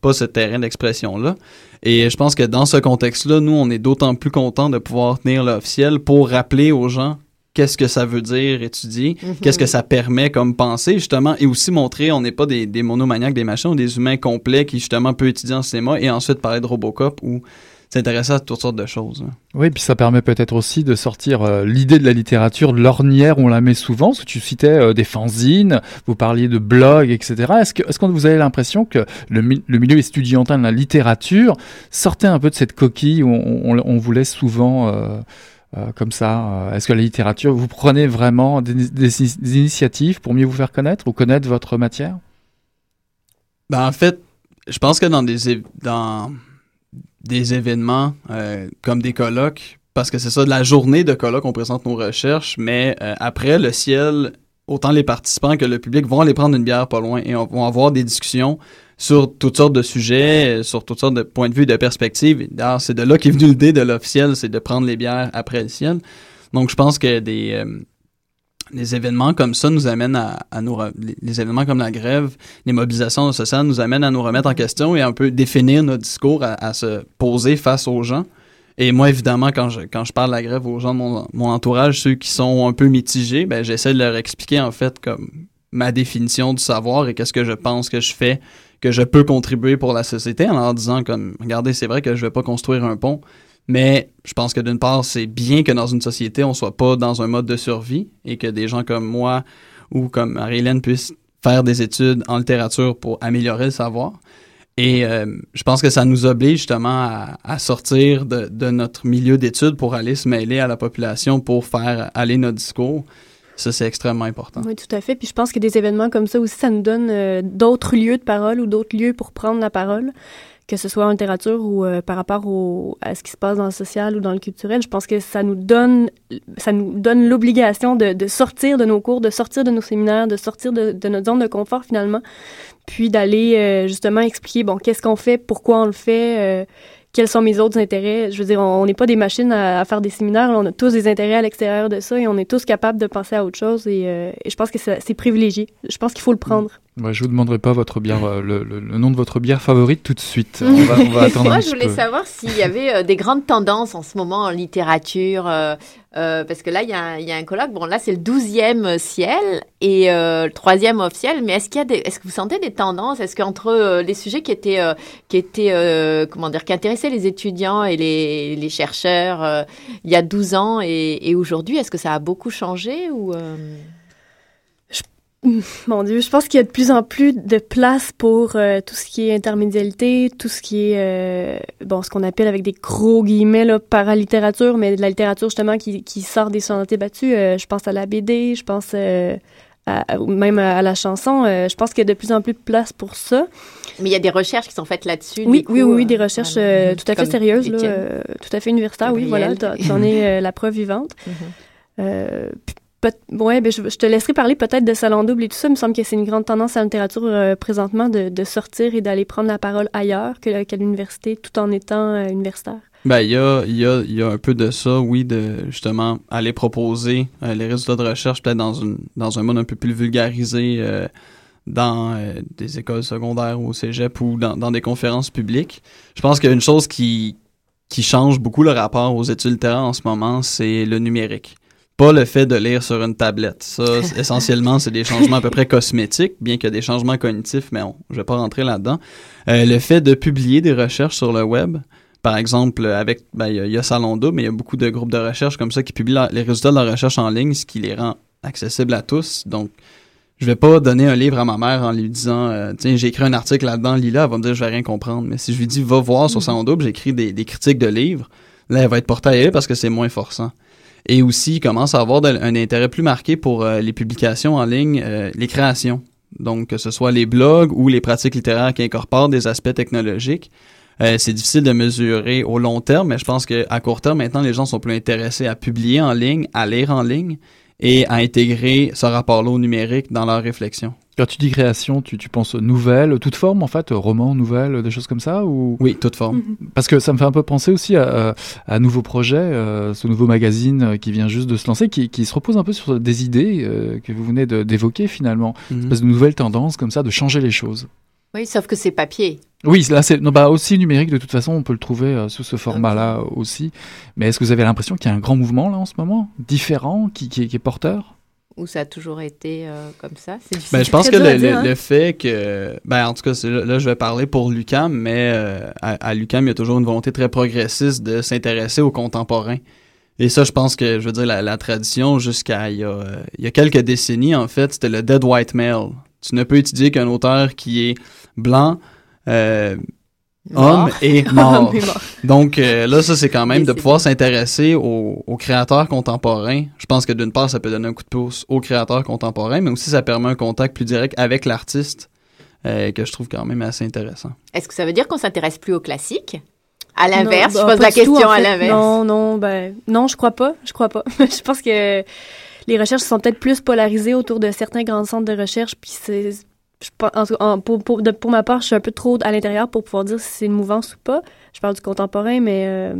pas ce terrain d'expression-là. Et je pense que dans ce contexte-là, nous, on est d'autant plus contents de pouvoir tenir l'officiel pour rappeler aux gens qu'est-ce que ça veut dire étudier, Mhm. qu'est-ce que ça permet comme pensée, justement, et aussi montrer on n'est pas des, des monomaniaques, des machins, on est des humains complets qui, justement, peuvent étudier en cinéma et ensuite parler de Robocop ou s'intéresser à toutes sortes de choses. hein. Oui, puis ça permet peut-être aussi de sortir euh, l'idée de la littérature de l'ornière où on la met souvent, parce que tu citais euh, des fanzines, vous parliez de blogs, etc. Est-ce que, est-ce que vous avez l'impression que le, mi- le milieu estudiantin de la littérature sortait un peu de cette coquille où on, on- on vous laisse souvent euh, euh, comme ça euh, Est-ce que la littérature, vous prenez vraiment des, initiatives pour mieux vous faire connaître ou connaître votre matière? Ben, en fait, je pense que dans des, dans des événements euh, comme des colloques, parce que c'est ça, de la journée de colloque, on présente nos recherches, mais après, le ciel, autant les participants que le public vont aller prendre une bière pas loin et on, vont avoir des discussions sur toutes sortes de sujets, euh, sur toutes sortes de points de vue, de perspectives. C'est de là qu'est venue l'idée de l'officiel, c'est de prendre les bières après le ciel. Donc, je pense que des, euh, événements comme ça nous amènent à, à nous... Les, événements comme la grève, les mobilisations sociales nous amènent à nous remettre en question et un peu définir notre discours, à, à se poser face aux gens. Et moi, évidemment, quand je, quand je parle de la grève aux gens de mon, mon entourage, ceux qui sont un peu mitigés, ben, j'essaie de leur expliquer, en fait, comme ma définition du savoir et qu'est-ce que je pense que je fais, que je peux contribuer pour la société en leur disant, comme, regardez, c'est vrai que je vais pas construire un pont, mais je pense que d'une part, c'est bien que dans une société, on soit pas dans un mode de survie et que des gens comme moi ou comme Marie-Hélène puissent faire des études en littérature pour améliorer le savoir. Et euh, je pense que ça nous oblige justement à, sortir de, de notre milieu d'études pour aller se mêler à la population pour faire aller notre discours. Ça, c'est extrêmement important. Oui, tout à fait. Puis je pense que des événements comme ça aussi, ça nous donne euh, d'autres lieux de parole ou d'autres lieux pour prendre la parole que ce soit en littérature ou euh, par rapport au, à ce qui se passe dans le social ou dans le culturel. Je pense que ça nous donne, ça nous donne l'obligation de, de sortir de nos cours, de sortir de nos séminaires, de sortir de, de notre zone de confort finalement, puis d'aller euh, justement expliquer, bon, qu'est-ce qu'on fait, pourquoi on le fait, euh, quels sont mes autres intérêts. Je veux dire, on n'est pas des machines à, faire des séminaires, on a tous des intérêts à l'extérieur de ça et on est tous capables de penser à autre chose et, euh, je pense que c'est privilégié. Je pense qu'il faut le prendre. Ouais, je vous demanderai pas votre bière, euh, le, le- le nom de votre bière favorite tout de suite. On va, on va attendre Moi, je voulais peu. savoir s'il y avait euh, des grandes tendances en ce moment en littérature. euh, parce que là, il y, a un- il y a un colloque. Bon, là, c'est le 12e ciel et le troisième officiel. Mais est-ce qu'il y a des, est-ce que vous sentez des tendances? Est-ce qu'entre les sujets qui étaient, qui étaient, comment dire, qui intéressaient les étudiants et les, les chercheurs il y a 12 ans et, et aujourd'hui, est-ce que ça a beaucoup changé ou Mon Dieu, je pense qu'il y a de plus en plus de place pour euh, tout ce qui est intermédialité, tout ce qui est, euh, bon, ce qu'on appelle avec des gros guillemets, là, paralittérature, mais de la littérature justement qui, qui sort des sentiers battus. Euh, je pense à la BD, je pense à, même à, la chanson. Je pense qu'il y a de plus en plus de place pour ça. Mais il y a des recherches qui sont faites là-dessus. Oui, oui, coup, oui, des recherches voilà. euh, tout à fait sérieuses, là, tout à fait universitaires, oui, voilà, t'en t'en es la preuve vivante. Puis peut- ben, je, te laisserai parler peut-être de Salon Double et tout ça. Il me semble que c'est une grande tendance à la littérature euh, présentement de, sortir et d'aller prendre la parole ailleurs qu'à l'université tout en étant euh, universitaire. Ben, il y a, y, a, y a un peu de ça, oui, de justement aller proposer euh, les résultats de recherche peut-être dans, dans un monde un peu plus vulgarisé dans des écoles secondaires ou au cégep ou dans, des conférences publiques. Je pense qu'il y a une chose qui, qui change beaucoup le rapport aux études littéraires en ce moment, c'est le numérique. Pas le fait de lire sur une tablette. Ça, essentiellement, c'est des changements à peu près cosmétiques, bien qu'il y a des changements cognitifs, mais on, je vais pas rentrer là-dedans. Euh, le fait de publier des recherches sur le web, par exemple, avec, ben, il y, a- il y a Salon Double, mais il y a beaucoup de groupes de recherche comme ça qui publient la- les résultats de leur recherche en ligne, ce qui les rend accessibles à tous. Donc, je vais pas donner un livre à ma mère en lui disant, euh, tiens, j'ai écrit un article là-dedans, lis-le, elle va me dire, je vais rien comprendre. Mais si je lui dis, va voir sur Salon Double, j'ai écrit des, des critiques de livres, là, elle va être portée à y aller parce que c'est moins forçant. Et aussi, il commence à avoir un intérêt plus marqué pour euh, les publications en ligne, euh, les créations. Donc, que ce soit les blogs ou les pratiques littéraires qui incorporent des aspects technologiques. Euh, c'est difficile de mesurer au long terme, mais je pense qu'à court terme, maintenant, les gens sont plus intéressés à publier en ligne, à lire en ligne et à intégrer ce rapport-là au numérique dans leur réflexion. Quand tu dis création, tu, tu penses nouvelle, toute forme en fait, roman, nouvelle, des choses comme ça ou? Oui, toute forme. Parce que ça me fait un peu penser aussi à, un nouveau projet, euh, ce nouveau magazine euh, qui vient juste de se lancer, qui, qui se repose un peu sur des idées euh, que vous venez de- d'évoquer finalement, Mhm. une espèce de nouvelle tendance comme ça de changer les choses. Oui, sauf que c'est papier. Oui, là c'est non, bah, aussi numérique de toute façon, on peut le trouver euh, sous ce format-là aussi. Mais est-ce que vous avez l'impression qu'il y a un grand mouvement là en ce moment, différent, qui, qui est porteur? Ou ça a toujours été euh, comme ça? Ben, je pense que le, dire, hein? le fait que, ben, en tout cas, là, là, je vais parler pour l'UCAM, mais euh, à, à l'UCAM, il y a toujours une volonté très progressiste de s'intéresser aux contemporains. Et ça, je pense que, je veux dire, la, la tradition jusqu'à il y, a, euh, il y a quelques décennies, en fait, c'était le dead white male. Tu ne peux étudier qu'un auteur qui est blanc. Homme et mort. Donc euh, là, ça, c'est quand même de pouvoir s'intéresser aux, aux créateurs contemporains. Je pense que d'une part, ça peut donner un coup de pouce aux créateurs contemporains, mais aussi ça permet un contact plus direct avec l'artiste, euh, que je trouve quand même assez intéressant. Est-ce que ça veut dire qu'on s'intéresse plus au classique? À l'inverse, je bah, pose la tout, question à l'inverse. Non, non, ben, non, je crois pas. Je crois pas. je pense que les recherches sont peut-être plus polarisées autour de certains grands centres de recherche, puis c'est. Je pense- en tout- en- pour, pour, de- pour ma part, je suis un peu trop à l'intérieur pour pouvoir dire si c'est une mouvance ou pas. Je parle du contemporain, mais euh,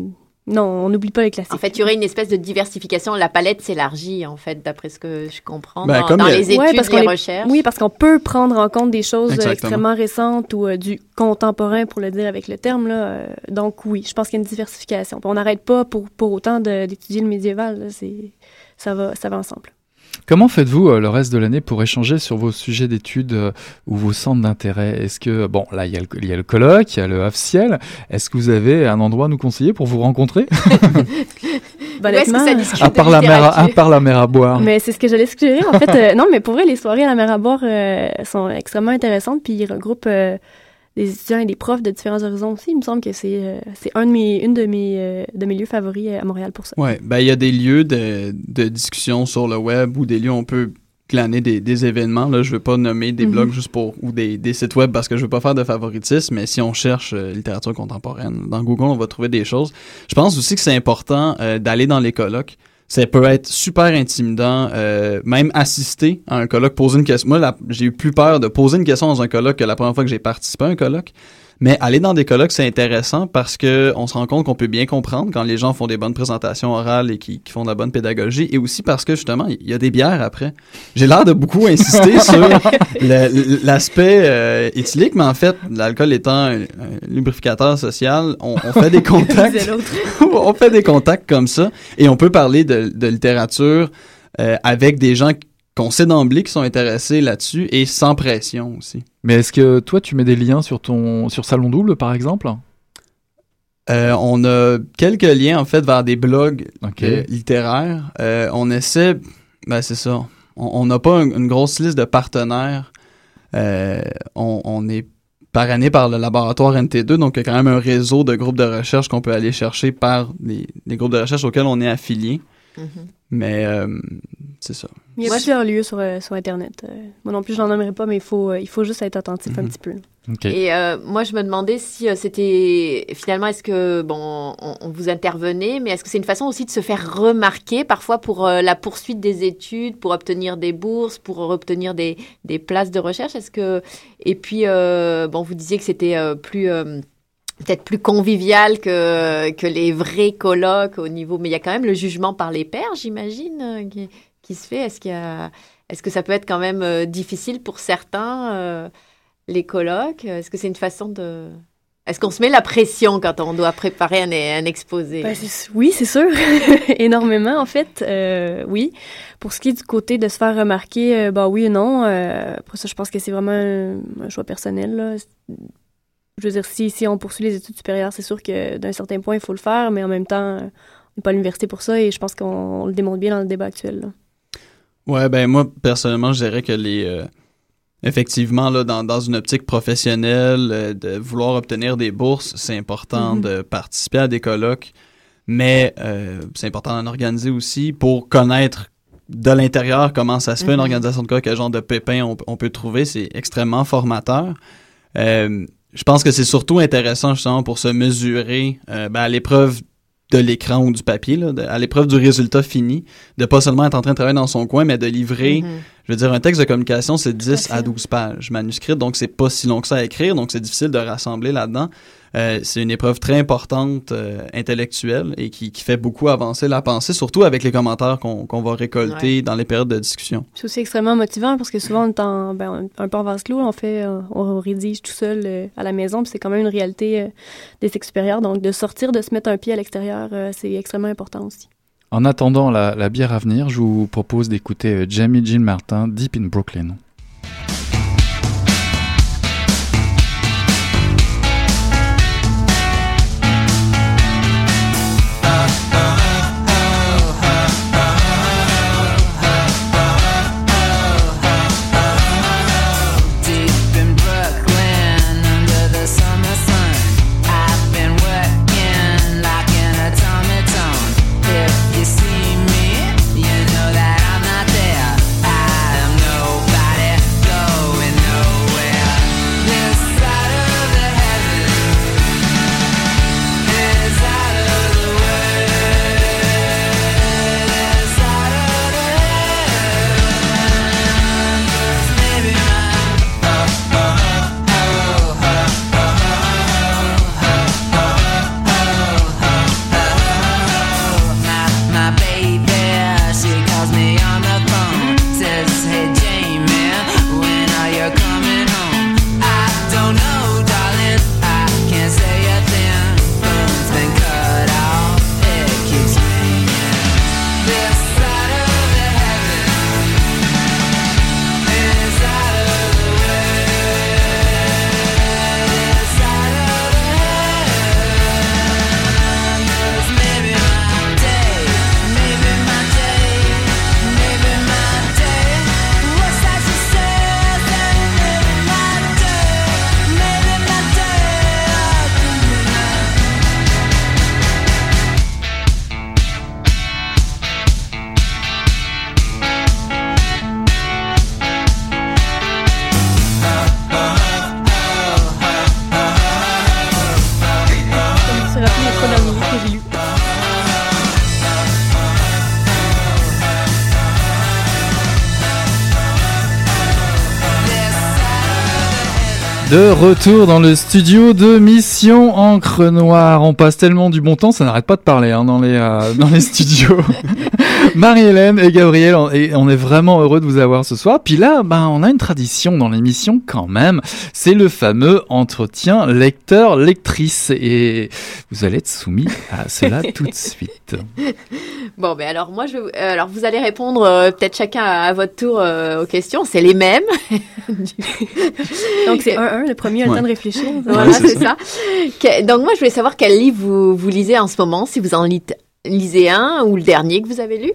non, on n'oublie pas les classiques. En fait, il y aurait une espèce de diversification. La palette s'élargit, en fait, d'après ce que je comprends, Ben, dans, comme dans il y a- les études, Ouais, parce qu'on les est- recherches. Oui, parce qu'on peut prendre en compte des choses euh, Exactement. extrêmement récentes ou euh, du contemporain, pour le dire avec le terme. Là. Euh, donc oui, je pense qu'il y a une diversification. On n'arrête pas pour, pour autant d'étudier le médiéval. là. Ça, va, ça va ensemble. Comment faites-vous euh, le reste de l'année pour échanger sur vos sujets d'études euh, ou vos centres d'intérêt? Est-ce que, bon, là, il y, a le, il y a le colloque, il y a le Havre-Ciel. Est-ce que vous avez un endroit à nous conseiller pour vous rencontrer? Ben, Où est-ce que ça discute à, part la mer à, à part la mer à boire Mais c'est ce que j'allais suggérer. En fait, euh, non, mais pour vrai, les soirées à la mer à boire euh, sont extrêmement intéressantes. Puis ils regroupent euh, des étudiants et des profs de différents horizons aussi. Il me semble que c'est euh, c'est un de mes, une de mes, euh, de mes lieux favoris euh, à Montréal pour ça. Ouais, ben il y a des lieux de, de discussion sur le web ou des lieux où on peut glaner des, des événements. Là, je veux pas nommer des Mhm. blogs juste pour ou des, des sites web parce que je veux pas faire de favoritisme, mais si on cherche euh, littérature contemporaine dans Google, on va trouver des choses. Je pense aussi que c'est important euh, d'aller dans les colloques. Ça peut être super intimidant, euh, même assister à un colloque, poser une question. Moi, j'ai eu plus peur de poser une question dans un colloque que la première fois que j'ai participé à un colloque. Mais aller dans des colloques, c'est intéressant parce que on se rend compte qu'on peut bien comprendre quand les gens font des bonnes présentations orales et qui, qui font de la bonne pédagogie, et aussi parce que justement, il y a des bières après. J'ai l'air de beaucoup insister sur l'aspect euh, éthylique, mais en fait, l'alcool étant un, un lubrificateur social, on, on fait des contacts. On fait des contacts comme ça, et on peut parler de, de littérature euh, avec des gens qu'on sait d'emblée qui sont intéressés là-dessus et sans pression aussi. Mais est-ce que toi, tu mets des liens sur ton sur Salon Double, par exemple? Euh, on a quelques liens en fait vers des blogs euh, littéraires. Euh, on essaie, ben c'est ça. On n'a pas un- une grosse liste de partenaires. Euh, on, on est parrainé par le laboratoire NT2, donc il y a quand même un réseau de groupes de recherche qu'on peut aller chercher par les, les groupes de recherche auxquels on est affilié. Mhm. Mais euh, c'est ça. Il y a Moi, plusieurs lieux sur, euh, sur Internet. Euh, moi non plus, je n'en nommerai pas, mais il faut, euh, il faut juste être attentif un Mhm. petit peu. Et euh, moi, je me demandais si euh, c'était finalement, est-ce que bon, on, on vous intervenez, mais est-ce que c'est une façon aussi de se faire remarquer parfois pour euh, la poursuite des études, pour obtenir des bourses, pour obtenir des, des places de recherche? Est-ce que et puis euh, bon, vous disiez que c'était euh, plus euh, peut-être plus convivial que que les vrais colloques au niveau, mais il y a quand même le jugement par les pairs, j'imagine, euh, qui, qui se fait. Est-ce qu'il est-ce que ça peut être quand même euh, difficile pour certains euh, les colloques Est-ce que c'est une façon de... Est-ce qu'on se met la pression quand on doit préparer un, un exposé? Ben, oui, c'est sûr. Énormément, en fait. Oui. Pour ce qui est du côté de se faire remarquer, bah oui et non. Après ça, je pense que c'est vraiment un, un choix personnel. Là. Je veux dire, si, si on poursuit les études supérieures, c'est sûr que d'un certain point, il faut le faire, mais en même temps, euh, on n'est pas à l'université pour ça et je pense qu'on le démontre bien dans le débat actuel. là. Ouais, ben moi, personnellement, je dirais que les. euh, effectivement, là, dans, dans une optique professionnelle, euh, de vouloir obtenir des bourses, c'est important Mhm. de participer à des colloques, mais euh, c'est important d'en organiser aussi pour connaître de l'intérieur comment ça se fait, une Mhm. organisation de colloque, quel genre de pépins on, on peut trouver. C'est extrêmement formateur. Je pense que c'est surtout intéressant justement pour se mesurer euh, ben, à l'épreuve de l'écran ou du papier, là, de- à l'épreuve du résultat fini, de pas seulement être en train de travailler dans son coin, mais de livrer, Mhm. je veux dire, un texte de communication, c'est 10 fait. à 12 pages manuscrites, donc c'est pas si long que ça à écrire, donc c'est difficile de rassembler là-dedans. Euh, c'est une épreuve très importante euh, intellectuelle et qui, qui fait beaucoup avancer la pensée, surtout avec les commentaires qu'on va récolter dans les périodes de discussion. C'est aussi extrêmement motivant parce que souvent on est en, ben, un peu en vase clos, on fait, euh, on rédige tout seul euh, à la maison, puis c'est quand même une réalité euh, des cycles supérieurs. Donc de sortir, de se mettre un pied à l'extérieur, euh, c'est extrêmement important aussi. En attendant la, la bière à venir, je vous propose d'écouter Jamie Jean Martin, Deep in Brooklyn. Retour dans le studio de Mission Encre Noire. On passe tellement du bon temps, ça n'arrête pas de parler hein, dans, les, euh, dans les studios. Marie-Hélène et Gabriel, on, et on est vraiment heureux de vous avoir ce soir. Puis là, ben, on a une tradition dans l'émission quand même. C'est le fameux entretien lecteur-lectrice. Et vous allez être soumis à cela tout de suite. Bon, ben alors moi, je vais, euh, alors vous allez répondre euh, peut-être chacun à, à votre tour euh, aux questions. C'est les mêmes. Donc, c'est 1-1, le premier a le Ouais. temps de réfléchir. Voilà, c'est ça. Que- donc moi, je voulais savoir quel livre vous, vous lisez en ce moment, si vous en lit- lisez un ou le dernier que vous avez lu?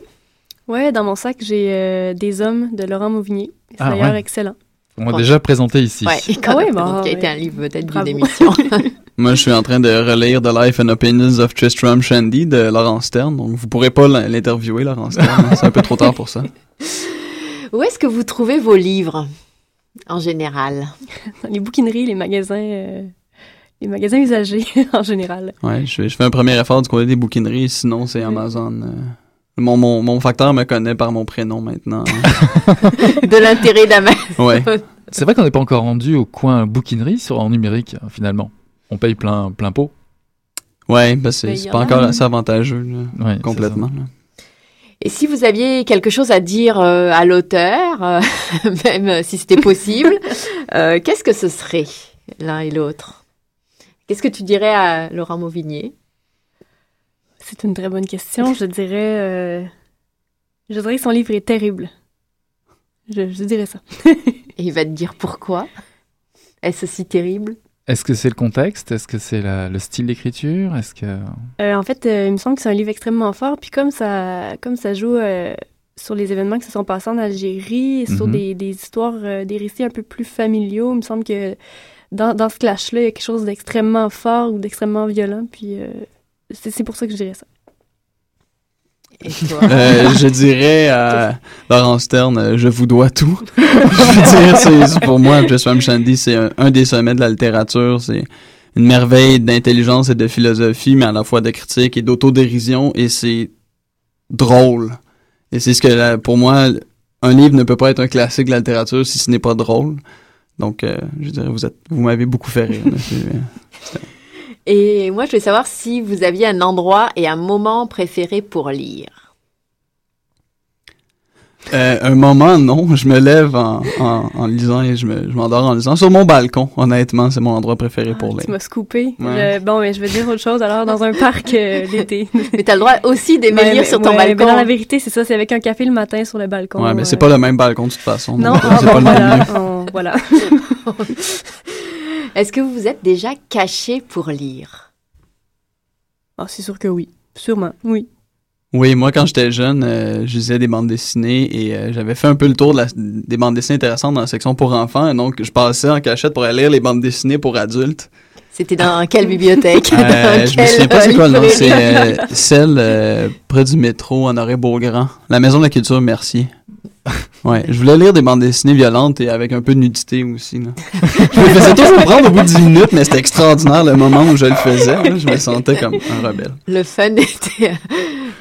Ouais, dans mon sac, j'ai euh, Des hommes de Laurent Mauvigny. C'est Ah, d'ailleurs ouais. excellent. On l'a déjà présenté ici. Quand Ah ouais, qui a été ouais. un livre peut-être d'une émission. Moi, je suis en train de relire The Life and Opinions of Tristram Shandy de Laurent Stern, donc vous pourrez pas l'in- l'interviewer, Laurent Stern. hein, C'est un peu trop tard pour ça. Où est-ce que vous trouvez vos livres en général? Dans les bouquineries, les magasins, euh, les magasins usagés en général. Ouais, je, fais- je fais un premier effort du côté des bouquineries, sinon c'est Amazon. euh. Mon, mon, mon facteur me connaît par mon prénom maintenant. De l'intérêt d'Amazon. Ouais. C'est vrai qu'on n'est pas encore rendu au coin bouquinerie sur, en numérique, euh, finalement. On paye plein, plein pot. Ouais, ben c'est Ben, pas encore hein. assez avantageux, là, Ouais, complètement. là. Et si vous aviez quelque chose à dire euh, à l'auteur, euh, même si c'était possible, euh, qu'est-ce que ce serait l'un et l'autre? Qu'est-ce que tu dirais à Laurent Mauvignier? C'est une très bonne question. Je dirais, euh, je dirais que son livre est terrible. Je, je dirais ça. Et il va te dire pourquoi? Est-ce si terrible? Est-ce que c'est le contexte? Est-ce que c'est la- le style d'écriture? Est-ce que... Euh, en fait, euh, il me semble que c'est un livre extrêmement fort. Puis comme ça, comme ça joue euh, sur les événements qui se sont passés en Algérie, sur Mhm. des, des histoires, euh, des récits un peu plus familiaux, il me semble que dans, dans ce clash-là, il y a quelque chose d'extrêmement fort ou d'extrêmement violent. Puis euh, c'est c'est pour ça que je dirais ça. Et toi? Euh, je dirais à Laurent Stern, euh, je vous dois tout. je veux dire, c'est- c'est pour moi, Tristram Shandy, c'est un, un des sommets de la littérature. C'est une merveille d'intelligence et de philosophie, mais à la fois de critique et d'autodérision, et c'est drôle. Et c'est ce que, pour moi, un livre ne peut pas être un classique de la littérature si ce n'est pas drôle. Donc, euh, je dirais, vous êtes, vous m'avez beaucoup fait rire. là. C'est- Et moi, je voulais savoir si vous aviez un endroit et un moment préféré pour lire. Euh, un moment, non. Je me lève en, en, en lisant et je me- je m'endors en lisant. Sur mon balcon, honnêtement, c'est mon endroit préféré pour Tu lire. m'as scoopé. Ouais. Je- bon, mais je vais dire autre chose alors dans un parc euh, l'été. Mais t'as le droit aussi d'aimer Ouais, lire mais- sur ton ouais, balcon. mais dans la vérité, c'est ça. C'est avec un café le matin sur le balcon. Ouais, mais c'est euh, pas le même balcon de toute façon. Non, ah, c'est bon, pas le on- voilà. Est-ce que vous vous êtes déjà caché pour lire? Ah, c'est sûr que oui. Sûrement, oui. Oui, moi, quand j'étais jeune, euh, je lisais des bandes dessinées et euh, j'avais fait un peu le tour de la- des bandes dessinées intéressantes dans la section pour enfants. Et donc, je passais en cachette pour aller lire les bandes dessinées pour adultes. C'était dans quelle bibliothèque? Euh, je me souviens pas c'est quoi le nom. C'est euh, celle euh, près du métro, Honoré Beaugrand. La Maison de la Culture Mercier. Ouais, je voulais lire des bandes dessinées violentes et avec un peu de nudité aussi. Là. Je me faisais toujours prendre au bout de 10 minutes, mais c'était extraordinaire le moment où je le faisais. là. Je me sentais comme un rebelle. Le fun était,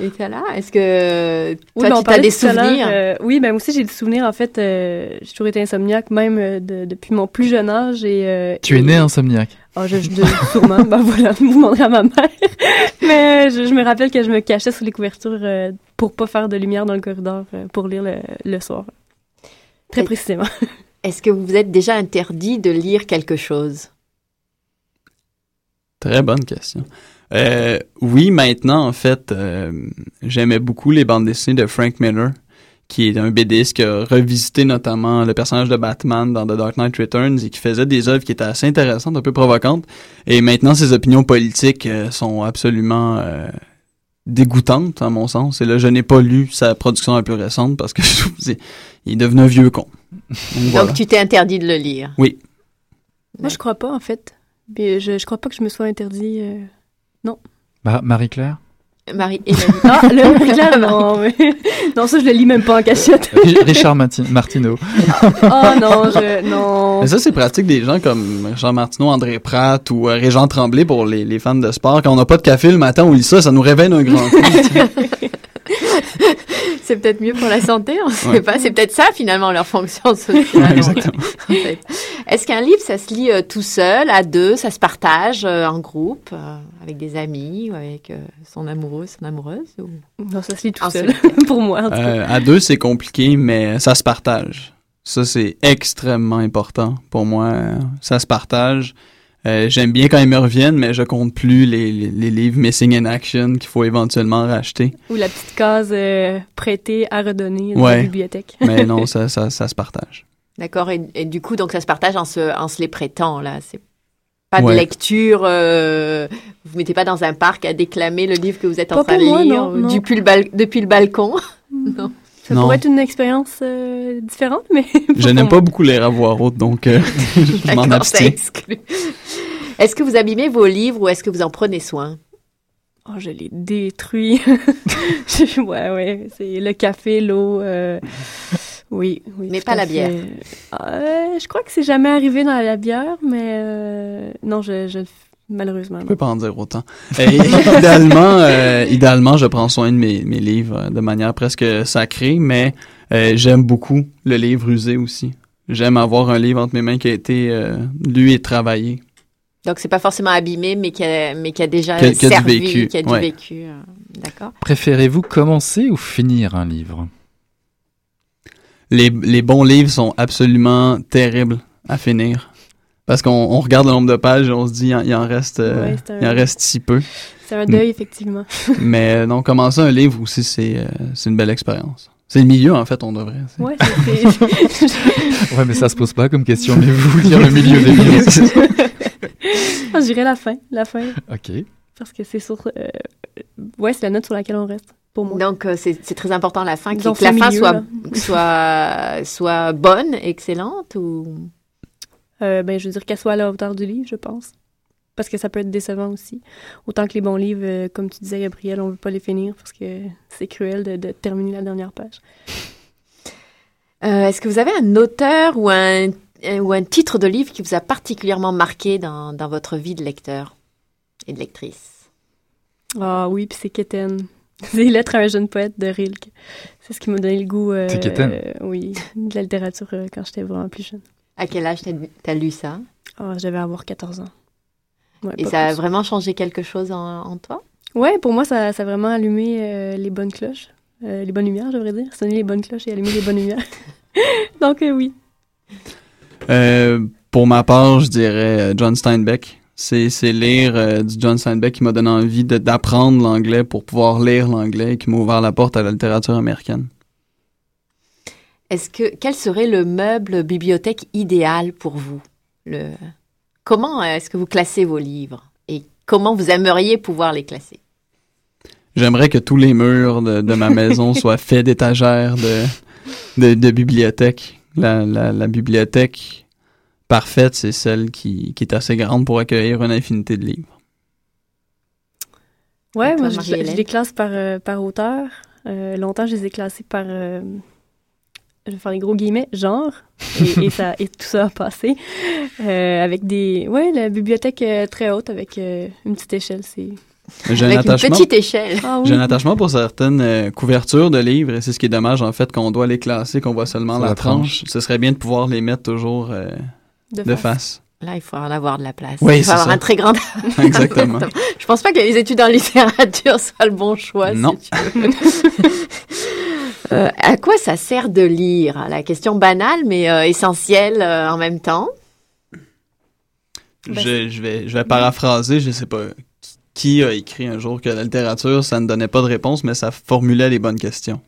était là. Est-ce que Oui, toi, ben, tu as des souvenirs? euh, oui, ben moi aussi j'ai des souvenirs. En fait, euh, j'ai toujours été insomniaque, même euh, de- depuis mon plus jeune âge. Et, euh, Tu es et- né insomniaque. Ah, je, je- sûrement. ben voilà, vous demanderez à ma mère. Mais je, je me rappelle que je me cachais sous les couvertures euh, pour pas faire de lumière dans le corridor euh, pour lire le, le soir. Très précisément. Est-ce que vous vous êtes déjà interdit de lire quelque chose? Très bonne question. Euh, oui, maintenant, en fait, euh, j'aimais beaucoup les bandes dessinées de Frank Miller, qui est un BDiste qui a revisité notamment le personnage de Batman dans The Dark Knight Returns et qui faisait des œuvres qui étaient assez intéressantes, un peu provocantes. Et maintenant, ses opinions politiques euh, sont absolument euh, dégoûtantes, à mon sens. Et là, je n'ai pas lu sa production la plus récente parce que je trouve qu'il est devenu un vieux con. Donc, voilà. Donc, tu t'es interdit de le lire. Oui. Moi, je crois pas, en fait. Je, je crois pas que je me sois interdit. euh, Non. Bah, Marie-Claire? Marie et Marie. Ah, le Marie-Claire, non. mais- Non, ça, je le lis même pas en cachette. Ri- Richard Marti- Martineau. Oh non, je. Non. Mais ça, c'est pratique des gens comme Jean Martineau, André Pratt ou euh, Régent Tremblay pour les, les fans de sport. Quand on n'a pas de café le matin, on lit ça, ça nous réveille un grand coup. c'est peut-être mieux pour la santé, on ne sait Ouais. pas. C'est peut-être ça finalement leur fonction sociale. En fait. Est-ce qu'un livre, ça se lit euh, tout seul, à deux, ça se partage euh, en groupe, euh, avec des amis ou avec euh, son amoureux, son amoureuse ou... Non, ça se lit tout En seul, pour moi en tout cas. Euh, à deux, c'est compliqué, mais ça se partage. Ça, c'est extrêmement important pour moi. Ça se partage. Euh, J'aime bien quand ils me reviennent, mais je compte plus les, les, les livres Missing in Action qu'il faut éventuellement racheter. Ou la petite case euh, prêtée à redonner dans Ouais. la bibliothèque. Mais non, ça, ça, ça se partage. D'accord, et, et du coup, donc ça se partage en se, en se les prêtant, là. C'est pas de lecture, euh, vous mettez pas dans un parc à déclamer le livre que vous êtes en train de moi, lire non, non. Depuis, le depuis le balcon. non. Ça Non. pourrait être une expérience euh, différente, mais Je n'aime pas beaucoup lire à voix haute, donc euh, je m'en abstiens. Est-ce que vous abîmez vos livres ou est-ce que vous en prenez soin? Oh, je l'ai détruit. Je- ouais, ouais. C'est le café, l'eau. euh, Oui, oui. Mais pas la bière. Euh, je crois que c'est jamais arrivé dans la bière, mais euh, non, je, je malheureusement. Je peux pas en dire autant. Et idéalement, euh, idéalement, je prends soin de mes, mes livres euh, de manière presque sacrée, mais euh, j'aime beaucoup le livre usé aussi. J'aime avoir un livre entre mes mains qui a été euh, lu et travaillé. Donc c'est pas forcément abîmé, mais qui a, mais qui a déjà Qui a- qui a du servi, vécu, qui a du ouais. vécu. euh, D'accord. Préférez-vous commencer ou finir un livre? Les, les bons livres sont absolument terribles à finir. Parce qu'on on regarde le nombre de pages et on se dit, il en, il en reste, euh, Ouais, c'est un- il en reste si peu. C'est un deuil, effectivement. Mais euh, non, commencer un livre aussi, c'est euh, c'est une belle expérience. C'est le milieu, en fait, on devrait. Ouais, c'est- Ouais, mais ça se pose pas comme question. Mais vous lire le milieu des livres. Ah, je dirais la fin, la fin. ok. Parce que c'est sur. euh, Ouais, c'est la note sur laquelle on reste, pour moi. Donc euh, c'est très important la fin, que la fin soit, soit, soit bonne, excellente ou. Euh, ben, je veux dire qu'elle soit à la hauteur du livre, je pense. Parce que ça peut être décevant aussi. Autant que les bons livres, euh, comme tu disais, Gabriel, on veut pas les finir parce que c'est cruel de, de terminer la dernière page. Euh, Est-ce que vous avez un auteur ou un, ou un titre de livre qui vous a particulièrement marqué dans, dans votre vie de lecteur et de lectrice? Ah oui, puis c'est Keten. C'est Lettres à un jeune poète de Rilke. C'est ce qui m'a donné le goût. euh, euh, oui, de la littérature euh, quand j'étais vraiment plus jeune. À quel âge t'as as lu ça? Ah, j'avais avoir 14 ans. Ouais, Et ça a vraiment changé quelque chose en, en toi? Ouais, pour moi, ça, ça a vraiment allumé euh, les bonnes cloches. Euh, les bonnes lumières, je devrais dire. Sonner les bonnes cloches et allumer les bonnes lumières. Donc, euh, oui. Euh, pour ma part, je dirais John Steinbeck. C'est c'est lire euh, du John Steinbeck qui m'a donné envie d'apprendre l'anglais pour pouvoir lire l'anglais et qui m'a ouvert la porte à la littérature américaine. Est-ce que quel serait le meuble bibliothèque idéal pour vous? Le... Comment est-ce que vous classez vos livres et comment vous aimeriez pouvoir les classer? J'aimerais que tous les murs de, de ma maison soient faits d'étagères de, de, de bibliothèques. La, la, la bibliothèque parfaite, c'est celle qui, qui est assez grande pour accueillir une infinité de livres. Ouais, moi, je, les classe par, euh, par auteur. Euh, longtemps, je les ai classés par. euh, je vais faire les gros guillemets, genre. Et, et ça, et tout ça a passé. Euh, avec des. Ouais, la bibliothèque euh, très haute avec euh, une petite échelle, c'est. J'ai un Avec une attachement. petite échelle. Ah oui. J'ai un attachement pour certaines euh, couvertures de livres et c'est ce qui est dommage en fait qu'on doit les classer, qu'on voit seulement la, la tranche. tranche. Ce serait bien de pouvoir les mettre toujours euh, De de face. face. Là, il faut en avoir de la place. Oui, il faut avoir ça. un très grand. Exactement. Je pense pas que les études en littérature soient le bon choix. Non. Si tu veux. Euh, à quoi ça sert de lire? La question banale, mais euh, essentielle euh, en même temps. Je, je vais, je vais paraphraser, je sais pas qui a écrit un jour que la littérature, ça ne donnait pas de réponse, mais ça formulait les bonnes questions.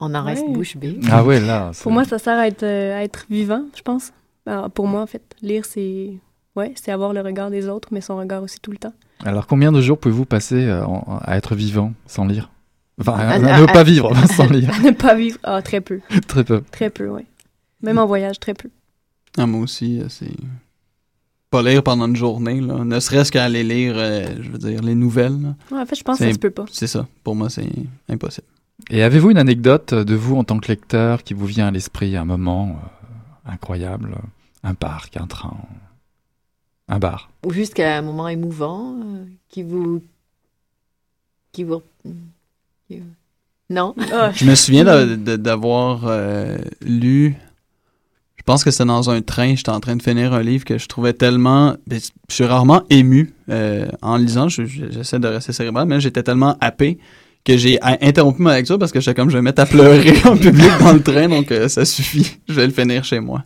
On en reste Ouais. bouche bée. Ah ouais, là. Pour moi, ça sert à être, à être vivant, je pense. Alors, pour moi, en fait, lire, c'est. Ouais, c'est avoir le regard des autres, mais son regard aussi tout le temps. Alors, combien de jours pouvez-vous passer euh, à être vivant sans lire? Enfin, à, à ah, ne pas vivre sans lire. À ne pas vivre. Ah, très peu. Très peu. Très peu, ouais. Même en voyage, très peu. Ah, moi aussi, euh, c'est pas lire pendant une journée, là. ne serait-ce qu'à aller lire, euh, je veux dire, les nouvelles. là. Ouais, en fait, je pense que ça se peut pas. C'est ça, pour moi, c'est impossible. Et avez-vous une anecdote de vous en tant que lecteur qui vous vient à l'esprit, un moment euh, incroyable Un parc, un train, un bar? Ou juste qu'à un moment émouvant euh, qui vous qui vous. Non? Je me souviens d'avoir euh, lu. Je pense que c'était dans un train. J'étais en train de finir un livre que je trouvais tellement. ben, Je suis rarement ému euh, en lisant. Je- je- J'essaie de rester cérébral, mais j'étais tellement happé que j'ai interrompu ma lecture parce que j'étais comme je vais me mettre à pleurer en public dans le train, donc euh, ça suffit. Je vais le finir chez moi.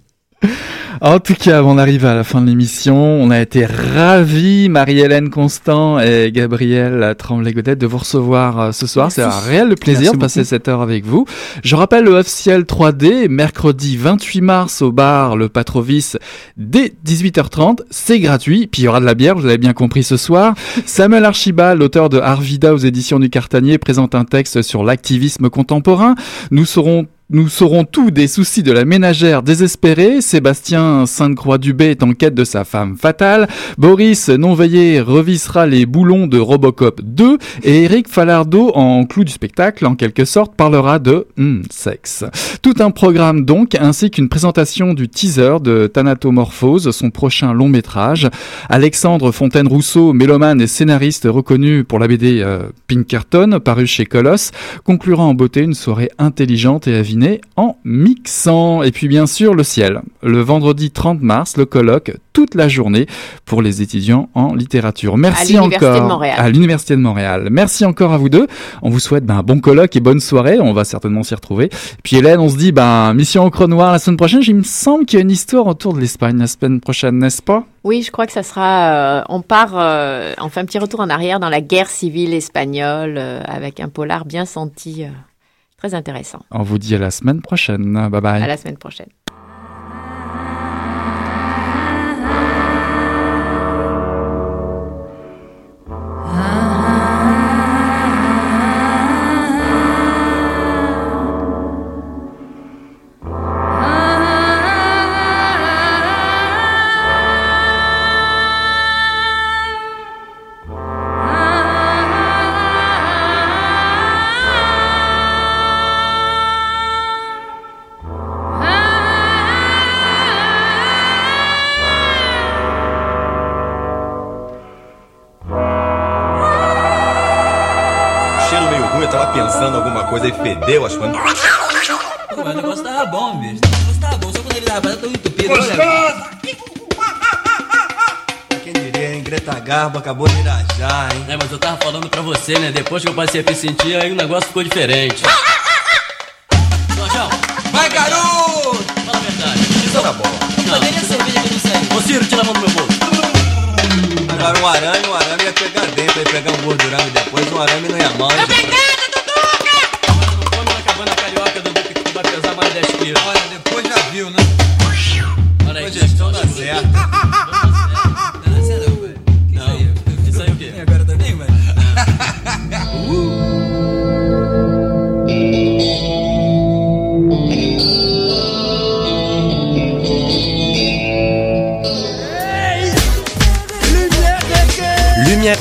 En tout cas, on arrive à la fin de l'émission. On a été ravis, Marie-Hélène Constant et Gabriel Tremblay-Godet, de vous recevoir euh, ce soir. C'est un réel plaisir Merci de passer beaucoup. cette heure avec vous. Je rappelle le officiel 3D, mercredi 28 mars au bar Le Patrovis dès 18h30. C'est gratuit. Puis il y aura de la bière, vous avez bien compris ce soir. Samuel Archibald, l'auteur de Arvida aux éditions du Cartanier, présente un texte sur l'activisme contemporain. Nous serons nous saurons tout des soucis de la ménagère désespérée. Sébastien Sainte-Croix-Dubé est en quête de sa femme fatale. Boris non-veillé revisera les boulons de Robocop 2. Et Eric Falardeau, en clou du spectacle, en quelque sorte, parlera de hmm, sexe. Tout un programme donc, ainsi qu'une présentation du teaser de Thanatomorphose, son prochain long métrage. Alexandre Fontaine-Rousseau, mélomane et scénariste reconnu pour la BD euh, Pinkerton, paru chez Colosse, conclura en beauté une soirée intelligente et avinée en mixant. Et puis bien sûr le ciel. Le vendredi 30 mars, le colloque toute la journée pour les étudiants en littérature. Merci l'Université encore de Montréal. à l'Université de Montréal. Merci encore à vous deux. On vous souhaite ben, un bon colloque et bonne soirée. On va certainement s'y retrouver. Puis Hélène, on se dit ben, mission au creux noir la semaine prochaine. Il me semble qu'il y a une histoire autour de l'Espagne la semaine prochaine, n'est-ce pas? Oui, je crois que ça sera. euh, on part, euh, on fait un petit retour en arrière dans la guerre civile espagnole euh, avec un polar bien senti, euh, très intéressant. On vous dit à la semaine prochaine. Bye bye. À la semaine prochaine. E fedeu as coisas. Pô, mas o negócio tava bom, bicho. O negócio tava bom, só quando ele tava fazendo tão entupido. olha. Quem diria, hein? Greta Garbo acabou de irajar, hein? É, mas eu tava falando pra você, né? Depois que eu passei a me sentir, aí o negócio ficou diferente. Jorjão, Vai, garoto! fala a verdade. Isso era bom. Não, nem a cerveja que eu não sei. Ô Ciro, tira a mão do meu bolso. Agora um arame, um arame ia pegar dentro, ia pegar um gordurão e depois um arame não ia mal. hein, gente?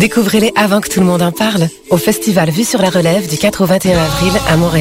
Découvrez-les avant que tout le monde en parle au festival Vue sur la Relève du 4 au 21 avril à Montréal.